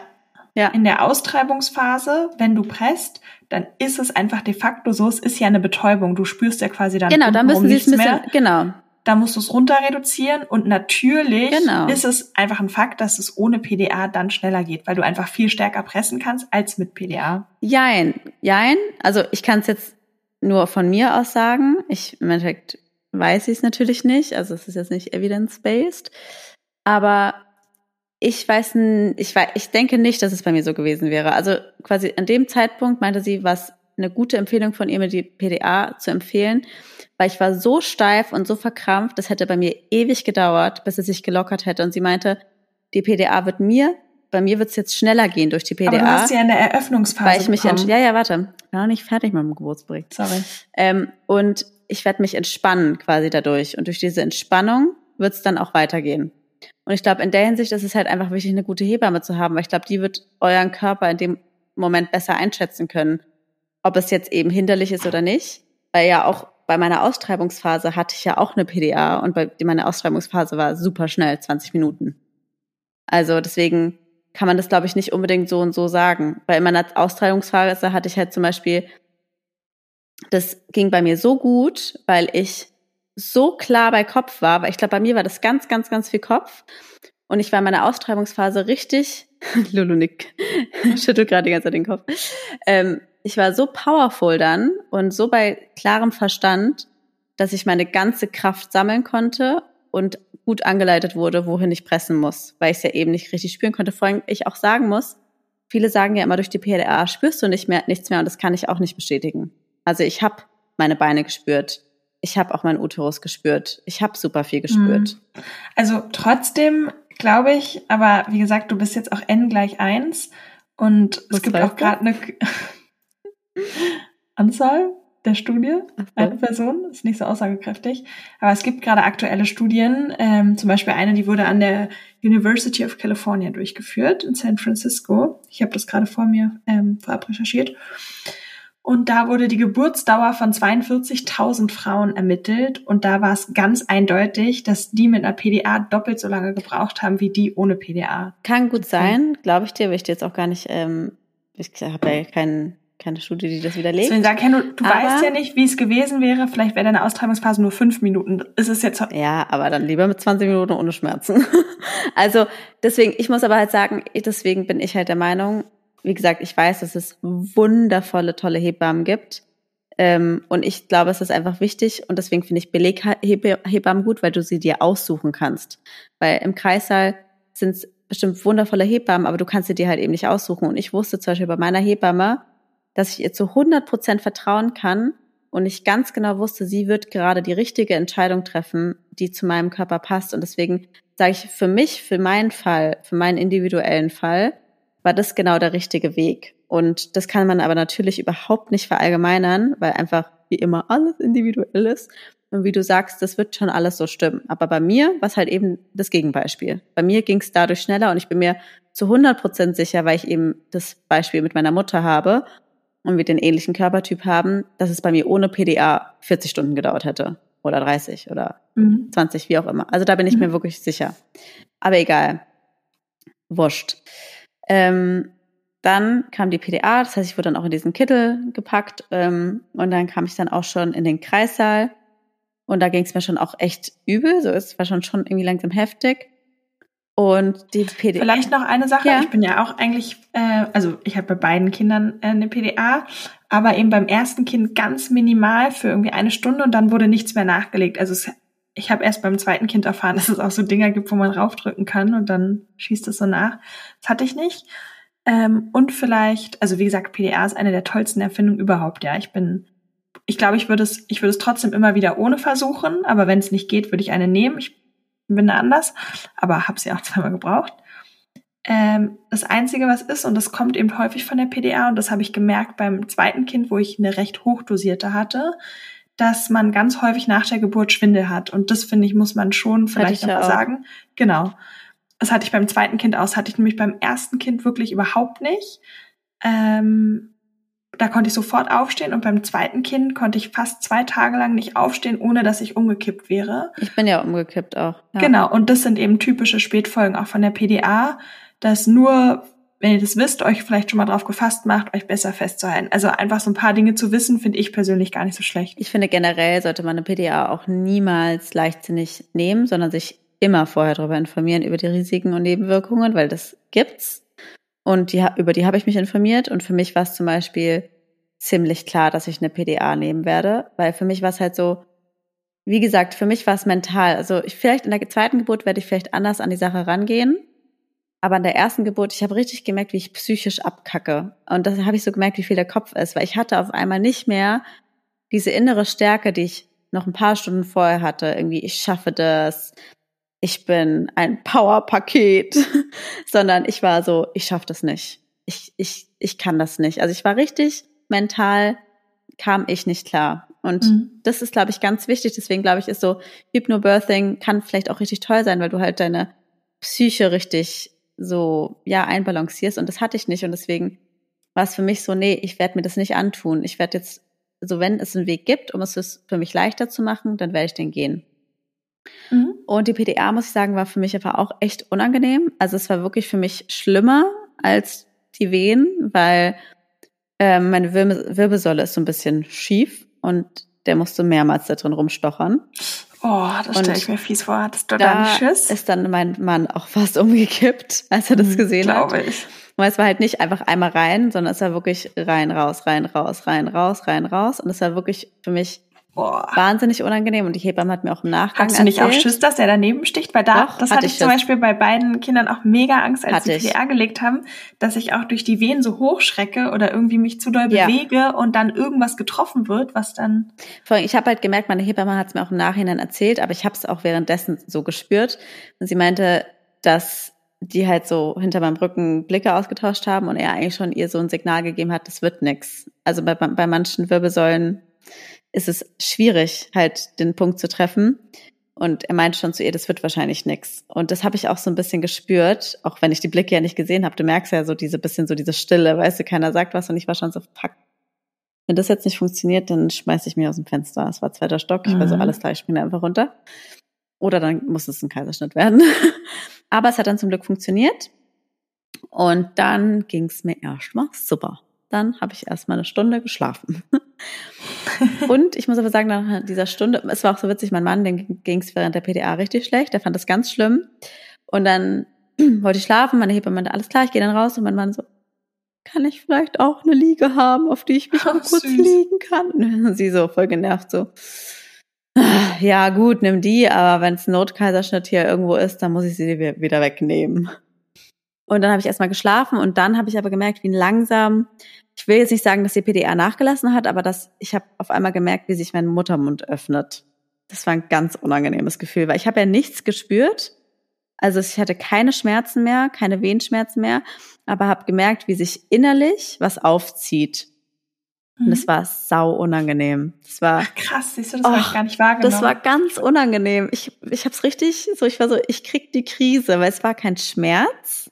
ja. in der Austreibungsphase, wenn du presst, dann ist es einfach de facto so, es ist ja eine Betäubung. Du spürst ja quasi dann genau, da müssen sie es ein bisschen, mehr. genau. Da musst du es runter reduzieren und natürlich Genau. ist es einfach ein Fakt, dass es ohne PDA dann schneller geht, weil du einfach viel stärker pressen kannst als mit PDA. Jein, jein. Also ich kann es jetzt nur von mir aus sagen. Ich im Endeffekt weiß ich es natürlich nicht. Also es ist jetzt nicht evidence-based. Aber ich weiß, ich weiß, ich denke nicht, dass es bei mir so gewesen wäre. Also quasi an dem Zeitpunkt meinte sie, was eine gute Empfehlung von ihr, mir die PDA zu empfehlen, weil ich war so steif und so verkrampft, das hätte bei mir ewig gedauert, bis es sich gelockert hätte. Und sie meinte, die PDA wird mir, bei mir wird es jetzt schneller gehen durch die PDA. Aber du hast ja in der Eröffnungsphase weil ich mich bekommen. ja ja warte ich bin noch nicht fertig mit dem Geburtsbericht Sorry. ähm, und ich werde mich entspannen quasi dadurch und durch diese Entspannung wird es dann auch weitergehen und ich glaube in der Hinsicht ist es halt einfach wichtig eine gute Hebamme zu haben weil ich glaube die wird euren Körper in dem Moment besser einschätzen können ob es jetzt eben hinderlich ist oder nicht weil ja auch bei meiner Austreibungsphase hatte ich ja auch eine PDA und bei meine Austreibungsphase war super schnell 20 Minuten also deswegen kann man das, glaube ich, nicht unbedingt so und so sagen. Weil in meiner Austreibungsphase hatte ich halt zum Beispiel, das ging bei mir so gut, weil ich so klar bei Kopf war, weil ich glaube, bei mir war das ganz, ganz, ganz viel Kopf. Und ich war in meiner Austreibungsphase richtig, [laughs] Lulu Nick, [laughs] schüttelt gerade die ganze Zeit den Kopf. Ähm, ich war so powerful dann und so bei klarem Verstand, dass ich meine ganze Kraft sammeln konnte und gut angeleitet wurde, wohin ich pressen muss, weil ich es ja eben nicht richtig spüren konnte. Vor allem ich auch sagen muss, viele sagen ja immer, durch die PDA spürst du nicht mehr, nichts mehr und das kann ich auch nicht bestätigen. Also ich habe meine Beine gespürt, ich habe auch meinen Uterus gespürt, ich habe super viel gespürt. Also trotzdem glaube ich, aber wie gesagt, du bist jetzt auch n gleich eins und es Was gibt heißt auch gerade eine [laughs] Anzahl der Studie, eine Person, ist nicht so aussagekräftig, aber es gibt gerade aktuelle Studien, ähm, zum Beispiel eine, die wurde an der University of California durchgeführt in San Francisco. Ich habe das gerade vor mir ähm, vorab recherchiert. Und da wurde die Geburtsdauer von 42.000 Frauen ermittelt. Und da war es ganz eindeutig, dass die mit einer PDA doppelt so lange gebraucht haben wie die ohne PDA. Kann gut sein, glaube ich dir, weil ich dir jetzt auch gar nicht, ähm, ich habe ja kein, keine Studie, die das widerlegt. Deswegen sag ich, du, du weißt ja nicht, wie es gewesen wäre. Vielleicht wäre deine Austreibungsphase nur fünf Minuten. Ist es jetzt Ja, aber dann lieber mit 20 Minuten ohne Schmerzen. [laughs] also deswegen, ich muss aber halt sagen, deswegen bin ich halt der Meinung, wie gesagt, ich weiß, dass es wundervolle, tolle Hebammen gibt. Ähm, und ich glaube, es ist einfach wichtig und deswegen finde ich Beleghebammen gut, weil du sie dir aussuchen kannst. Weil im Kreissaal sind es bestimmt wundervolle Hebammen, aber du kannst sie dir halt eben nicht aussuchen. Und ich wusste zum Beispiel bei meiner Hebamme, dass ich ihr zu 100 Prozent vertrauen kann und ich ganz genau wusste, sie wird gerade die richtige Entscheidung treffen, die zu meinem Körper passt. Und deswegen sage ich, für mich, für meinen Fall, für meinen individuellen Fall, war das genau der richtige Weg. Und das kann man aber natürlich überhaupt nicht verallgemeinern, weil einfach wie immer alles individuell ist. Und wie du sagst, das wird schon alles so stimmen. Aber bei mir war es halt eben das Gegenbeispiel. Bei mir ging es dadurch schneller und ich bin mir zu 100 Prozent sicher, weil ich eben das Beispiel mit meiner Mutter habe und wir den ähnlichen Körpertyp haben, dass es bei mir ohne PDA 40 Stunden gedauert hätte. Oder 30 oder Mhm. 20, wie auch immer. Also da bin ich Mhm. mir wirklich sicher. Aber egal. Wurscht. Ähm, dann kam die PDA, das heißt, ich wurde dann auch in diesen Kittel gepackt ähm, und dann kam ich dann auch schon in den Kreissaal und da ging es mir schon auch echt übel, so es war schon schon irgendwie langsam heftig und die PDA. Vielleicht noch eine Sache. Ja. Ich bin ja auch eigentlich, äh, also ich habe bei beiden Kindern äh, eine PDA, aber eben beim ersten Kind ganz minimal für irgendwie eine Stunde und dann wurde nichts mehr nachgelegt. Also es, ich habe erst beim zweiten Kind erfahren, [laughs] dass es auch so Dinger gibt, wo man raufdrücken kann und dann schießt es so nach. Das hatte ich nicht. Ähm, und vielleicht, also wie gesagt, PDA ist eine der tollsten Erfindungen überhaupt. Ja, ich bin, ich glaube, ich würde es, ich würde es trotzdem immer wieder ohne versuchen, aber wenn es nicht geht, würde ich eine nehmen. Ich bin da anders, aber habe sie auch [laughs] zweimal gebraucht. Ähm, das Einzige, was ist, und das kommt eben häufig von der PDA, und das habe ich gemerkt beim zweiten Kind, wo ich eine recht hochdosierte hatte, dass man ganz häufig nach der Geburt Schwindel hat. Und das finde ich, muss man schon vielleicht noch mal sagen. Genau. Das hatte ich beim zweiten Kind aus, hatte ich nämlich beim ersten Kind wirklich überhaupt nicht. Ähm, da konnte ich sofort aufstehen und beim zweiten Kind konnte ich fast zwei Tage lang nicht aufstehen, ohne dass ich umgekippt wäre. Ich bin ja umgekippt auch. Ja. Genau, und das sind eben typische Spätfolgen auch von der PDA, dass nur, wenn ihr das wisst, euch vielleicht schon mal drauf gefasst macht, euch besser festzuhalten. Also einfach so ein paar Dinge zu wissen, finde ich persönlich gar nicht so schlecht. Ich finde generell sollte man eine PDA auch niemals leichtsinnig nehmen, sondern sich immer vorher darüber informieren, über die Risiken und Nebenwirkungen, weil das gibt's. Und die, über die habe ich mich informiert und für mich war es zum Beispiel ziemlich klar, dass ich eine PDA nehmen werde, weil für mich war es halt so, wie gesagt, für mich war es mental. Also ich, vielleicht in der zweiten Geburt werde ich vielleicht anders an die Sache rangehen, aber in der ersten Geburt, ich habe richtig gemerkt, wie ich psychisch abkacke. Und das habe ich so gemerkt, wie viel der Kopf ist, weil ich hatte auf einmal nicht mehr diese innere Stärke, die ich noch ein paar Stunden vorher hatte. Irgendwie, ich schaffe das, ich bin ein Powerpaket, [laughs] sondern ich war so, ich schaffe das nicht. Ich, ich, ich kann das nicht. Also ich war richtig mental, kam ich nicht klar. Und mhm. das ist, glaube ich, ganz wichtig. Deswegen glaube ich, ist so, Hypnobirthing kann vielleicht auch richtig toll sein, weil du halt deine Psyche richtig so, ja, einbalancierst. Und das hatte ich nicht. Und deswegen war es für mich so, nee, ich werde mir das nicht antun. Ich werde jetzt, so wenn es einen Weg gibt, um es für mich leichter zu machen, dann werde ich den gehen. Mhm. Und die PDA, muss ich sagen, war für mich einfach auch echt unangenehm. Also es war wirklich für mich schlimmer als die Wehen, weil äh, meine Wirbe Wirbelsäule ist so ein bisschen schief und der musste mehrmals da drin rumstochern. Oh, das stelle ich mir fies vor. Hattest du da, da Schiss? ist dann mein Mann auch fast [laughs] umgekippt, als er das mhm, gesehen Glaube hat. ich. Weil es war halt nicht einfach einmal rein, sondern es war wirklich rein, raus, rein, raus, rein, raus, rein, raus. Und es war wirklich für mich Boah. wahnsinnig unangenehm und die Hebamme hat mir auch im Nachgang Hast du nicht erzählt, auch Schiss, dass der daneben sticht? Weil da, Doch, das hatte ich zum Beispiel bei beiden Kindern auch mega Angst, als sie PDA gelegt haben, dass ich auch durch die Venen so hochschrecke oder irgendwie mich zu doll ja. bewege und dann irgendwas getroffen wird, was dann... Vor allem, ich habe halt gemerkt, meine Hebamme hat es mir auch im Nachhinein erzählt, aber ich habe es auch währenddessen so gespürt und sie meinte, dass die halt so hinter meinem Rücken Blicke ausgetauscht haben und er eigentlich schon ihr so ein Signal gegeben hat, das wird nix. Also bei, bei manchen Wirbelsäulen ist es schwierig, halt den Punkt zu treffen. Und er meinte schon zu ihr, das wird wahrscheinlich nix. Und das habe ich auch so ein bisschen gespürt, auch wenn ich die Blicke ja nicht gesehen habe. Du merkst ja so diese bisschen so diese Stille, weißt du, keiner sagt was und ich war schon so, fuck. Wenn das jetzt nicht funktioniert, dann schmeiß ich mich aus dem Fenster. Es war zweiter Stock, ich mhm. war so, mhm. alles klar, ich springe einfach runter. Oder dann muss es ein Kaiserschnitt werden. [laughs] Aber es hat dann zum Glück funktioniert. Und dann ging es mir erstmal super. Dann habe ich erstmal eine Stunde geschlafen. [laughs] [laughs] Und ich muss aber sagen, nach dieser Stunde, es war auch so witzig, mein Mann, den ging es während der PDA richtig schlecht, der fand das ganz schlimm. Und dann [clears throat] wollte ich schlafen, meine Hebamme meinte, alles klar, ich gehe dann raus und mein Mann so, kann ich vielleicht auch eine Liege haben, auf die ich mich oh, kurz süß. liegen kann? Und [laughs] sie so voll genervt so, [sighs] ja gut, nimm die, aber wenn es Notkaiserschnitt hier irgendwo ist, dann muss ich sie wieder wegnehmen. Und dann habe ich erstmal geschlafen und dann habe ich aber gemerkt, wie langsam ich will jetzt nicht sagen, dass die PDA nachgelassen hat, aber dass ich habe auf einmal gemerkt, wie sich mein Muttermund öffnet. Das war ein ganz unangenehmes Gefühl, weil ich habe ja nichts gespürt. Also ich hatte keine Schmerzen mehr, keine Wehenschmerzen mehr, aber habe gemerkt, wie sich innerlich was aufzieht. Und das mhm. war sau unangenehm. Das war Ach, krass, siehst du, das oh, habe ich gar nicht wahrgenommen. Das war ganz unangenehm. Ich ich habe es richtig so, ich war so, ich krieg die Krise, weil es war kein Schmerz,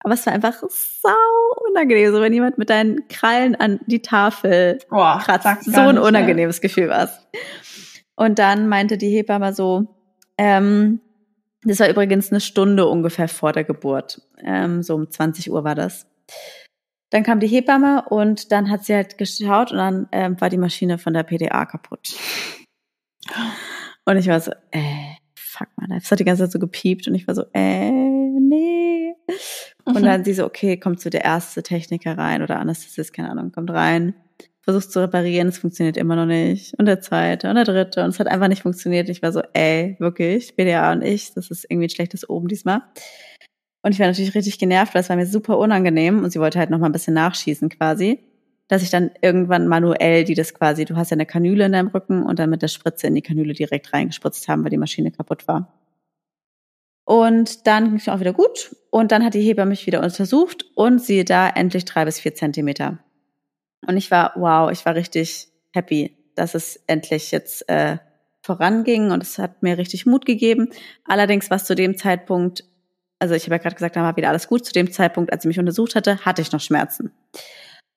aber es war einfach sau unangenehm, so wenn jemand mit deinen Krallen an die Tafel Boah, kratzt. So ein unangenehmes mehr. Gefühl war es. Und dann meinte die Hebamme so, ähm, das war übrigens eine Stunde ungefähr vor der Geburt. Ähm, so um 20 Uhr war das. Dann kam die Hebamme und dann hat sie halt geschaut und dann ähm, war die Maschine von der PDA kaputt. Und ich war so, äh, fuck man, es hat die ganze Zeit so gepiept und ich war so, äh, nee. Und mhm. dann sie so, okay, kommt so der erste Techniker rein oder Anästhesist, keine Ahnung, kommt rein, versucht zu reparieren, es funktioniert immer noch nicht. Und der zweite und der dritte und es hat einfach nicht funktioniert. Ich war so, ey, wirklich, BDA und ich, das ist irgendwie ein schlechtes Oben diesmal. Und ich war natürlich richtig genervt, weil es war mir super unangenehm und sie wollte halt noch mal ein bisschen nachschießen quasi. dass ich dann irgendwann manuell die das quasi, du hast ja eine Kanüle in deinem Rücken und dann mit der Spritze in die Kanüle direkt reingespritzt haben, weil die Maschine kaputt war. Und dann ging es mir auch wieder gut. Und dann hat die Hebamme mich wieder untersucht und siehe da, endlich drei bis vier Zentimeter. Und ich war, wow, ich war richtig happy, dass es endlich jetzt äh, voranging und es hat mir richtig Mut gegeben. Allerdings war es zu dem Zeitpunkt, also ich habe ja gerade gesagt, da war wieder alles gut. Zu dem Zeitpunkt, als sie mich untersucht hatte, hatte ich noch Schmerzen.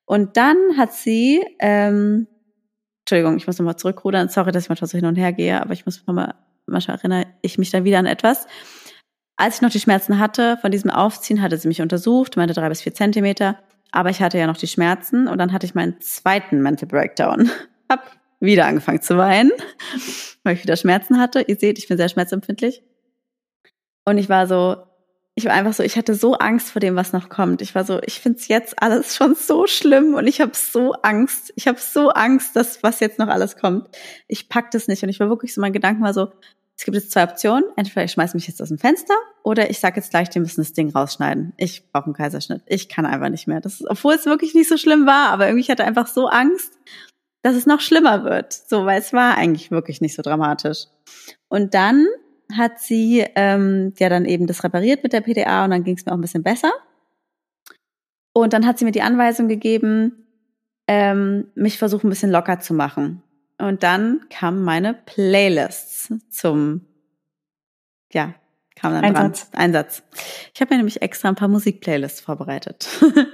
Und dann hat sie, ähm, Entschuldigung, ich muss nochmal zurückrudern. Sorry, dass ich manchmal so hin und her gehe, aber ich muss nochmal, manchmal erinnere ich mich dann wieder an etwas. Als ich noch die Schmerzen hatte von diesem Aufziehen, hatte sie mich untersucht, meinte drei bis vier Zentimeter. Aber ich hatte ja noch die Schmerzen und dann hatte ich meinen zweiten Mental Breakdown. [laughs] Hab wieder angefangen zu weinen, [laughs] weil ich wieder Schmerzen hatte. Ihr seht, ich bin sehr schmerzempfindlich. Und ich war so, ich war einfach so, ich hatte so Angst vor dem, was noch kommt. Ich war so, ich find's jetzt alles schon so schlimm und ich habe so Angst. Ich habe so Angst, dass was jetzt noch alles kommt. Ich pack das nicht und ich war wirklich so, mein Gedanken war so, es gibt jetzt zwei Optionen. Entweder ich schmeiß mich jetzt aus dem Fenster oder ich sag jetzt gleich, die müssen das Ding rausschneiden. Ich brauche einen Kaiserschnitt. Ich kann einfach nicht mehr. Das ist, obwohl es wirklich nicht so schlimm war, aber irgendwie hatte einfach so Angst, dass es noch schlimmer wird. So, weil es war eigentlich wirklich nicht so dramatisch. Und dann hat sie ähm, ja dann eben das repariert mit der PDA und dann ging es mir auch ein bisschen besser. Und dann hat sie mir die Anweisung gegeben, ähm, mich versuchen ein bisschen locker zu machen. Und dann kamen meine Playlists zum, ja, kam dann Einsatz. dran. Einsatz. Ich habe mir nämlich extra ein paar Musikplaylists vorbereitet.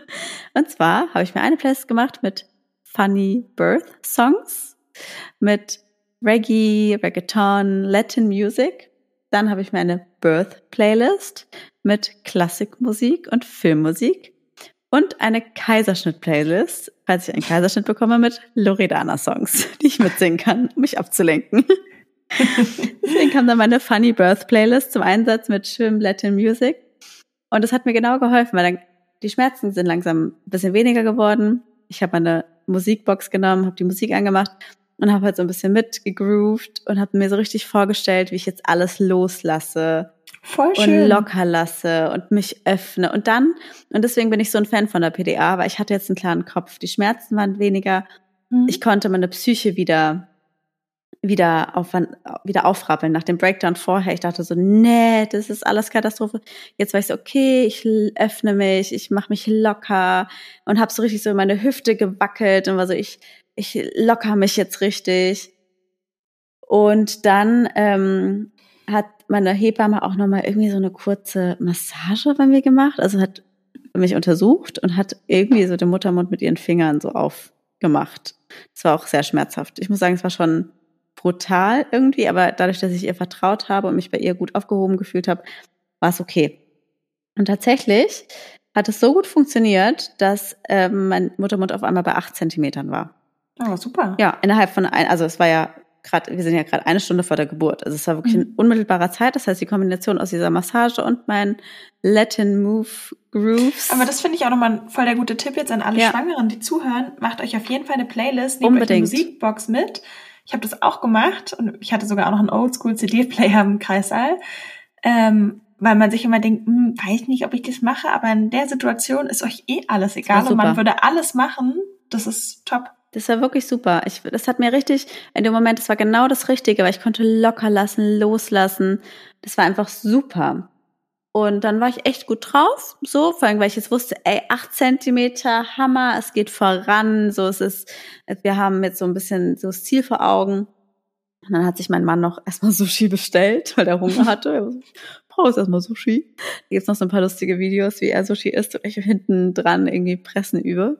[laughs] und zwar habe ich mir eine Playlist gemacht mit Funny Birth Songs, mit Reggae, Reggaeton, Latin Music. Dann habe ich mir eine Birth Playlist mit Klassikmusik und Filmmusik und eine Kaiserschnitt-Playlist, falls ich einen Kaiserschnitt bekomme, mit Loredana-Songs, [laughs] die ich mitsingen kann, um mich abzulenken. [laughs] Deswegen kam dann meine Funny Birth Playlist zum Einsatz mit schönem Latin Music. Und das hat mir genau geholfen, weil dann die Schmerzen sind langsam ein bisschen weniger geworden. Ich habe meine Musikbox genommen, habe die Musik angemacht und habe halt so ein bisschen mitgegroovt und habe mir so richtig vorgestellt, wie ich jetzt alles loslasse Voll schön. und locker lasse und mich öffne. Und dann, und deswegen bin ich so ein Fan von der PDA, weil ich hatte jetzt einen klaren Kopf. Die Schmerzen waren weniger. Mhm. Ich konnte meine Psyche wieder wieder auf, wieder aufrappeln. Nach dem Breakdown vorher, ich dachte so, nee, das ist alles Katastrophe. Jetzt weiß ich so, okay, ich öffne mich, ich mache mich locker und habe so richtig so in meine Hüfte gewackelt und war so, ich, ich locker mich jetzt richtig. Und dann ähm, hat meine Hebamme auch nochmal irgendwie so eine kurze Massage bei mir gemacht. Also hat mich untersucht und hat irgendwie so den Muttermund mit ihren Fingern so aufgemacht. Das war auch sehr schmerzhaft. Ich muss sagen, es war schon brutal irgendwie, aber dadurch, dass ich ihr vertraut habe und mich bei ihr gut aufgehoben gefühlt habe, war es okay. Und tatsächlich hat es so gut funktioniert, dass ähm, mein Muttermund auf einmal bei acht Zentimetern war. Oh, super. Ja, innerhalb von ein, also es war ja gerade, wir sind ja gerade eine Stunde vor der Geburt. Also es war wirklich Mhm. in unmittelbarer Zeit. Das heißt, die Kombination aus dieser Massage und meinen Latin Move Grooves. Aber das finde ich auch nochmal voll der gute Tipp jetzt an alle Ja. Schwangeren, die zuhören. Macht euch auf jeden Fall eine Playlist, nehmt euch eine Unbedingt. Musikbox mit. Ich habe das auch gemacht und ich hatte sogar auch noch einen Oldschool-CD-Player im Kreissaal. Ähm, weil man sich immer denkt, hm, weiß nicht, ob ich das mache, aber in der Situation ist euch eh alles egal und man würde alles machen. Das ist top. Das war wirklich super. Ich, das hat mir richtig, in dem Moment, das war genau das Richtige, weil ich konnte locker lassen, loslassen. Das war einfach super. Und dann war ich echt gut drauf, so, vor allem, weil ich jetzt wusste, ey, acht Zentimeter, Hammer, es geht voran, so, es ist, wir haben jetzt so ein bisschen so das Ziel vor Augen. Und dann hat sich mein Mann noch [laughs] erstmal Sushi bestellt, weil er Hunger hatte. Jetzt erstmal Sushi. Da gibt's noch so ein paar lustige Videos, wie er Sushi isst und ich hinten dran irgendwie pressen übe.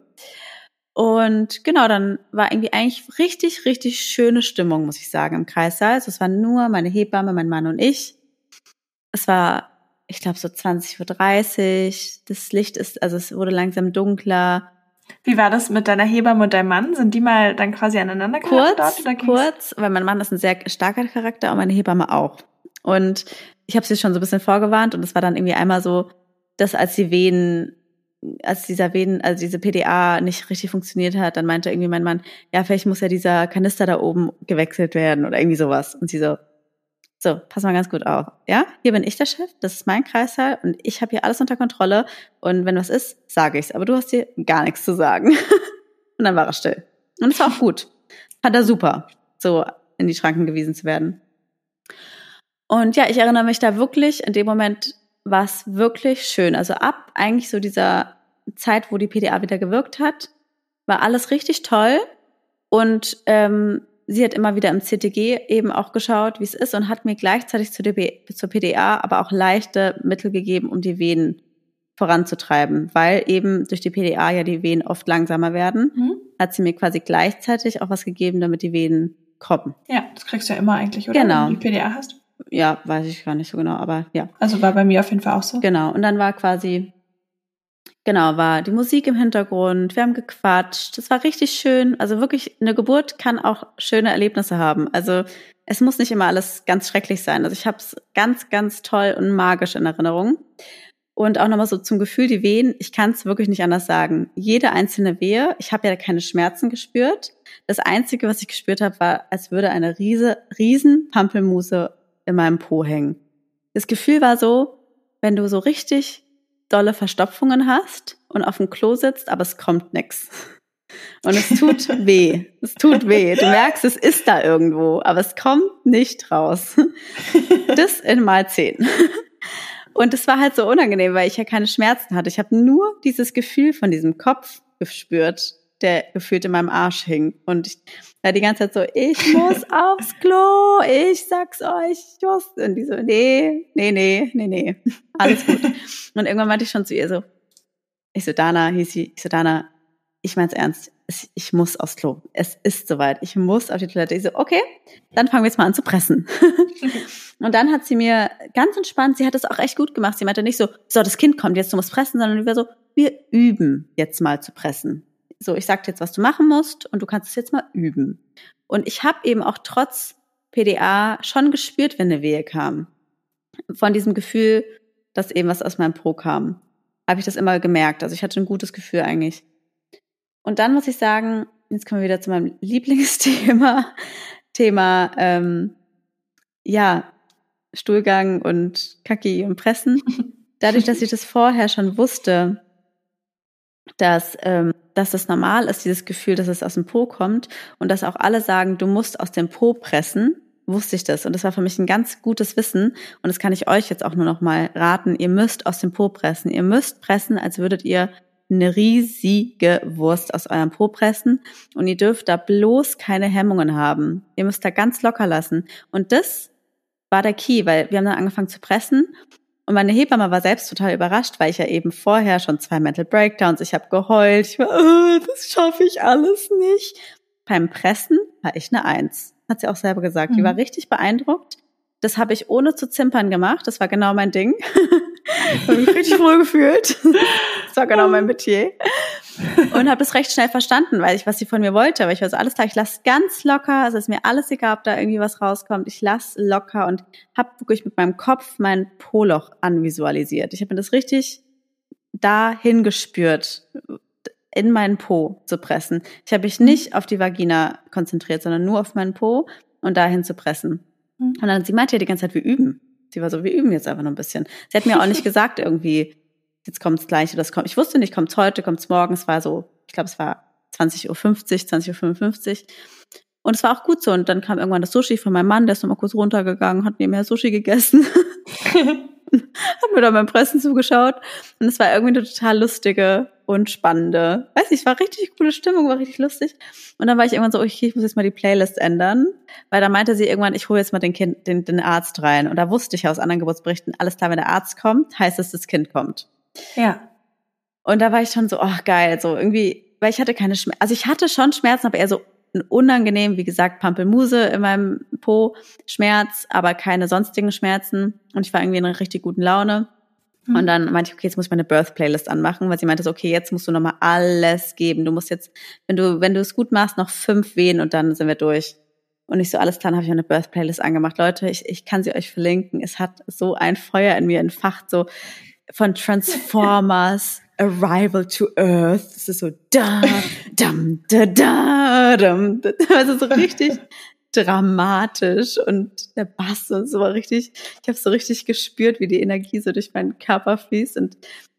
Und genau, dann war irgendwie eigentlich richtig, richtig schöne Stimmung, muss ich sagen, im Kreissaal. Also es waren nur meine Hebamme, mein Mann und ich. Es war, ich glaube, so 20.30 Uhr. Das Licht ist, also es wurde langsam dunkler. Wie war das mit deiner Hebamme und deinem Mann? Sind die mal dann quasi aneinander Kurz, dort? Oder kurz, weil mein Mann ist ein sehr starker Charakter und meine Hebamme auch. Und ich habe sie schon so ein bisschen vorgewarnt und es war dann irgendwie einmal so, dass als die Venen, als dieser Venen, also diese PDA nicht richtig funktioniert hat, dann meinte irgendwie mein Mann, ja, vielleicht muss ja dieser Kanister da oben gewechselt werden oder irgendwie sowas. Und sie so, so, pass mal ganz gut auf. Ja, hier bin ich der Chef, das ist mein Kreissaal und ich habe hier alles unter Kontrolle. Und wenn was ist, sage ich's. Aber du hast hier gar nichts zu sagen. [laughs] und dann war er still. Und es war auch gut. Hat er super, so in die Schranken gewiesen zu werden. Und ja, ich erinnere mich da wirklich, in dem Moment war es wirklich schön. Also ab eigentlich so dieser Zeit, wo die PDA wieder gewirkt hat, war alles richtig toll. Und ähm, sie hat immer wieder im CTG eben auch geschaut, wie es ist und hat mir gleichzeitig zur, DB, zur PDA aber auch leichte Mittel gegeben, um die Venen voranzutreiben, weil eben durch die PDA ja die Venen oft langsamer werden, mhm. hat sie mir quasi gleichzeitig auch was gegeben, damit die Venen kommen. Ja, das kriegst du ja immer eigentlich, oder? Genau. Wenn du die PDA hast. Ja, weiß ich gar nicht so genau, aber ja. Also war bei mir auf jeden Fall auch so. Genau. Und dann war quasi, genau, war die Musik im Hintergrund, wir haben gequatscht, es war richtig schön. Also wirklich, eine Geburt kann auch schöne Erlebnisse haben. Also es muss nicht immer alles ganz schrecklich sein. Also ich habe es ganz, ganz toll und magisch in Erinnerung. Und auch nochmal so zum Gefühl, die Wehen, ich kann es wirklich nicht anders sagen. Jede einzelne Wehe, ich habe ja keine Schmerzen gespürt. Das Einzige, was ich gespürt habe, war, als würde eine riese, riesen Pampelmuse in meinem Po hängen. Das Gefühl war so, wenn du so richtig dolle Verstopfungen hast und auf dem Klo sitzt, aber es kommt nix. [laughs] Und es tut [laughs] weh. Es tut weh. Du merkst, es ist da irgendwo, aber es kommt nicht raus. [laughs] Das in mal zehn. Und es war halt so unangenehm, weil ich ja keine Schmerzen hatte. Ich habe nur dieses Gefühl von diesem Kopf gespürt, der gefühlt in meinem Arsch hing. Und ich war die ganze Zeit so, ich [laughs] muss aufs Klo, ich sag's euch, ich muss. Und die so, nee, nee, nee, nee, nee, alles gut. [laughs] Und irgendwann meinte ich schon zu ihr so, ich so, Dana, hieß sie, ich so, Dana, ich mein's ernst, ich muss aufs Klo. Es ist soweit. Ich muss auf die Toilette. Ich so, okay, dann fangen wir jetzt mal an zu pressen. [laughs] und dann hat sie mir ganz entspannt, sie hat es auch echt gut gemacht. Sie meinte nicht so, so, das Kind kommt jetzt, du musst pressen, sondern wir so, wir üben jetzt mal zu pressen so, ich sag dir jetzt, was du machen musst und du kannst es jetzt mal üben. Und ich habe eben auch trotz PDA schon gespürt, wenn eine Wehe kam. Von diesem Gefühl, dass eben was aus meinem Po kam, habe ich das immer gemerkt. Also ich hatte ein gutes Gefühl eigentlich. Und dann muss ich sagen, jetzt kommen wir wieder zu meinem [laughs] Lieblingsthema, Thema ähm, ja Stuhlgang und Kaki und Pressen. [laughs] Dadurch, dass ich das vorher schon wusste, dass, ähm, dass das normal ist, dieses Gefühl, dass es aus dem Po kommt und dass auch alle sagen, du musst aus dem Po pressen, wusste ich das. Und das war für mich ein ganz gutes Wissen. Und das kann ich euch jetzt auch nur noch mal raten. Ihr müsst aus dem Po pressen. Ihr müsst pressen, als würdet ihr eine riesige Wurst aus eurem Po pressen. Und ihr dürft da bloß keine Hemmungen haben. Ihr müsst da ganz locker lassen. Und das war der Key, weil wir haben dann angefangen zu pressen und meine Hebamme war selbst total überrascht, weil ich ja eben vorher schon zwei Mental Breakdowns, ich habe geheult, ich war, oh, das schaffe ich alles nicht. Beim Pressen war ich eine Eins, hat sie auch selber gesagt. Mhm. Die war richtig beeindruckt. Das habe ich ohne zu zimpern gemacht. Das war genau mein Ding. [laughs] habe mich richtig wohl gefühlt. Das war genau mein Metier. Und habe das recht schnell verstanden, weil ich, was sie von mir wollte. Aber ich war so, alles klar, ich lasse ganz locker. Es ist mir alles egal, ob da irgendwie was rauskommt. Ich lasse locker und habe wirklich mit meinem Kopf mein Poloch anvisualisiert. Ich habe mir das richtig dahin gespürt, in meinen Po zu pressen. Ich habe mich mhm. nicht auf die Vagina konzentriert, sondern nur auf meinen Po und dahin zu pressen. Mhm. Und dann, sie meinte ja die ganze Zeit, wir üben. Sie war so, wir üben jetzt einfach noch ein bisschen. Sie hat mir auch nicht [laughs] gesagt irgendwie, jetzt kommt's gleich oder es kommt. Ich wusste nicht, kommt's heute, kommt's morgen. Es war so, ich glaube, es war 20.50 Uhr, 20.55 Uhr. Und es war auch gut so. Und dann kam irgendwann das Sushi von meinem Mann, der ist nochmal kurz runtergegangen, hat nebenher Sushi gegessen. [laughs] hat mir da beim Pressen zugeschaut. Und es war irgendwie eine total lustige und spannende. Weiß nicht, es war richtig coole Stimmung, war richtig lustig. Und dann war ich irgendwann so, okay, ich muss jetzt mal die Playlist ändern. Weil da meinte sie irgendwann, ich hole jetzt mal den Kind, den, den Arzt rein. Und da wusste ich aus anderen Geburtsberichten, alles klar, wenn der Arzt kommt, heißt es, das Kind kommt. Ja. Und da war ich schon so, ach geil, so irgendwie, weil ich hatte keine Schmerzen, also ich hatte schon Schmerzen, aber eher so unangenehm, wie gesagt, Pampelmuse in meinem Po, Schmerz, aber keine sonstigen Schmerzen. Und ich war irgendwie in einer richtig guten Laune. Mhm. Und dann meinte ich, okay, jetzt muss ich meine Birth Playlist anmachen, weil sie meinte so, okay, jetzt musst du nochmal alles geben. Du musst jetzt, wenn du, wenn du es gut machst, noch fünf Wehen und dann sind wir durch. Und ich so, alles klar, dann habe ich eine Birth Playlist angemacht. Leute, ich, ich kann sie euch verlinken. Es hat so ein Feuer in mir entfacht, so von Transformers, [laughs] Arrival to Earth. Es ist so da, dam, da, da, dam, da, also so richtig dramatisch und der Bass und so war richtig, ich habe so richtig gespürt, wie die Energie so durch meinen Körper fließt und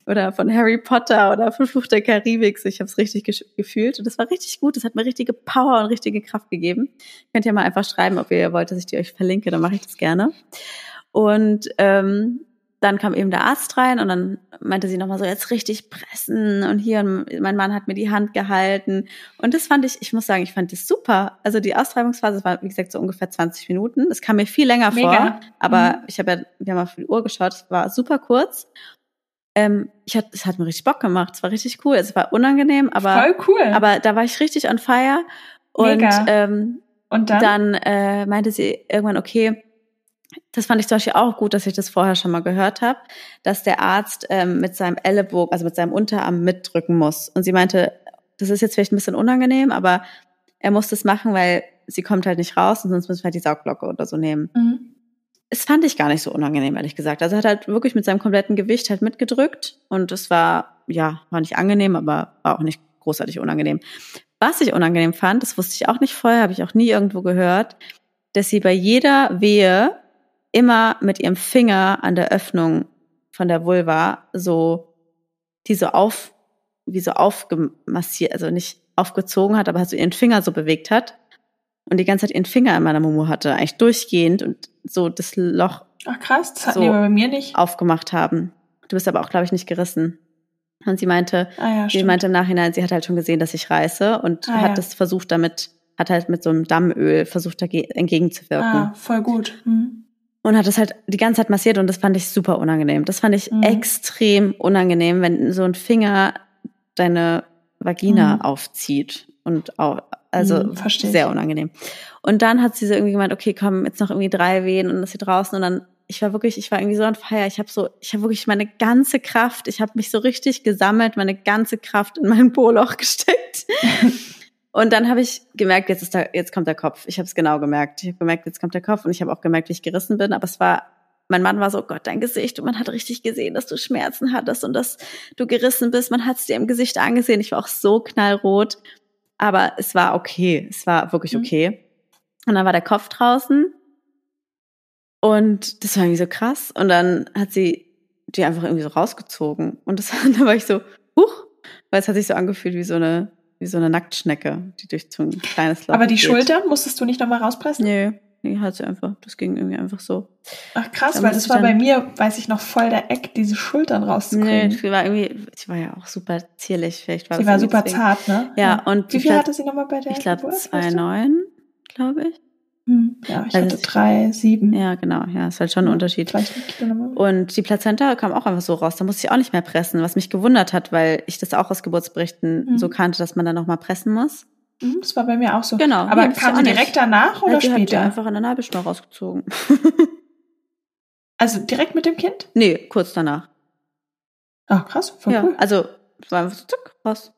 oder von Harry Potter oder von Fluch der Karibik. Ich habe es richtig gefühlt und das war richtig gut. Das hat mir richtige Power und richtige Kraft gegeben. Könnt ihr mal einfach schreiben, ob ihr wollt, dass ich die euch verlinke, dann mache ich das gerne. Und ähm, dann kam eben der Arzt rein und dann meinte sie nochmal so, jetzt richtig pressen und hier, und mein Mann hat mir die Hand gehalten. Und das fand ich, ich muss sagen, ich fand das super. Also die Austreibungsphase war, wie gesagt, so ungefähr 20 Minuten. Das kam mir viel länger Mega. vor, aber mhm. ich habe ja, wir haben auf die Uhr geschaut, es war super kurz. Ähm, ich hat, es hat mir richtig Bock gemacht, es war richtig cool, es war unangenehm, aber, Voll cool. aber da war ich richtig on fire. Und, Mega. Ähm, und dann, dann äh, meinte sie irgendwann, okay, das fand ich zum Beispiel auch gut, dass ich das vorher schon mal gehört habe, dass der Arzt ähm, mit seinem Ellenbogen, also mit seinem Unterarm mitdrücken muss. Und sie meinte, das ist jetzt vielleicht ein bisschen unangenehm, aber er muss das machen, weil sie kommt halt nicht raus und sonst müssen wir halt die Saugglocke oder so nehmen. Mhm. Es fand ich gar nicht so unangenehm, ehrlich gesagt. Also er hat halt wirklich mit seinem kompletten Gewicht halt mitgedrückt und es war, ja, war nicht angenehm, aber war auch nicht großartig unangenehm. Was ich unangenehm fand, das wusste ich auch nicht vorher, habe ich auch nie irgendwo gehört, dass sie bei jeder Wehe immer mit ihrem Finger an der Öffnung von der Vulva so, die so auf, wie so aufgemassiert, also nicht aufgezogen hat, aber so ihren Finger so bewegt hat und die ganze Zeit ihren Finger in meiner Mumu hatte, eigentlich durchgehend und so das Loch Ach krass, das hatten so die bei mir nicht. aufgemacht haben. Du bist aber auch, glaube ich, nicht gerissen. Und sie meinte, ah, ja, sie meinte im Nachhinein, sie hat halt schon gesehen, dass ich reiße und ah, hat ja. das versucht damit, hat halt mit so einem Dammöl versucht, dagegen entgegenzuwirken. Ah, voll gut. Mhm und hat das halt die ganze Zeit massiert und das fand ich super unangenehm. Das fand ich mhm. extrem unangenehm, wenn so ein Finger deine Vagina mhm. aufzieht und auch, also mhm, sehr unangenehm. Und dann hat sie so irgendwie gemeint, okay, komm, jetzt noch irgendwie drei Wehen und das hier draußen und dann ich war wirklich, ich war irgendwie so on fire. Ich habe so, ich habe wirklich meine ganze Kraft, ich habe mich so richtig gesammelt, meine ganze Kraft in mein Poloch gesteckt. [laughs] Und dann habe ich gemerkt, jetzt ist da, jetzt kommt der Kopf. Ich habe es genau gemerkt. Ich habe gemerkt, jetzt kommt der Kopf und ich habe auch gemerkt, wie ich gerissen bin. Aber es war, mein Mann war so, Gott, dein Gesicht. Und man hat richtig gesehen, dass du Schmerzen hattest und dass du gerissen bist. Man hat es dir im Gesicht angesehen. Ich war auch so knallrot. Aber es war okay. Es war wirklich mhm. okay. Mhm. Und dann war der Kopf draußen. Und das war irgendwie so krass. Und dann hat sie die einfach irgendwie so rausgezogen. Und das, [laughs] da war ich so, huch, weil es hat sich so angefühlt wie so eine wie so eine Nacktschnecke, die durch so ein kleines Loch Aber die geht. Schultern musstest du nicht nochmal rauspressen? Nee, nee, hat sie einfach. Das ging irgendwie einfach so. Ach krass, da weil das war bei mir, weiß ich noch, voll der Eck, diese Schultern rauszukriegen. Nee, sie war irgendwie, sie war ja auch super zierlich. Vielleicht war sie war super deswegen. zart, ne? Ja, und wie viel hatte sie nochmal bei der Ich glaube 2,9, glaube ich. Hm, ja, ich also hatte drei, sieben. Ja, genau, ja, ist halt schon ein Unterschied. Und die Plazenta kam auch einfach so raus, da musste ich auch nicht mehr pressen, was mich gewundert hat, weil ich das auch aus Geburtsberichten mhm. so kannte, dass man dann nochmal pressen muss. Mhm, das war bei mir auch so. Genau. Aber nee, kam sie direkt danach oder ja, die später? Hat die einfach in der Nabelschnur rausgezogen. [laughs] also direkt mit dem Kind? Nee, kurz danach. Ach, krass, voll ja, cool. Also, war einfach so, zack, raus.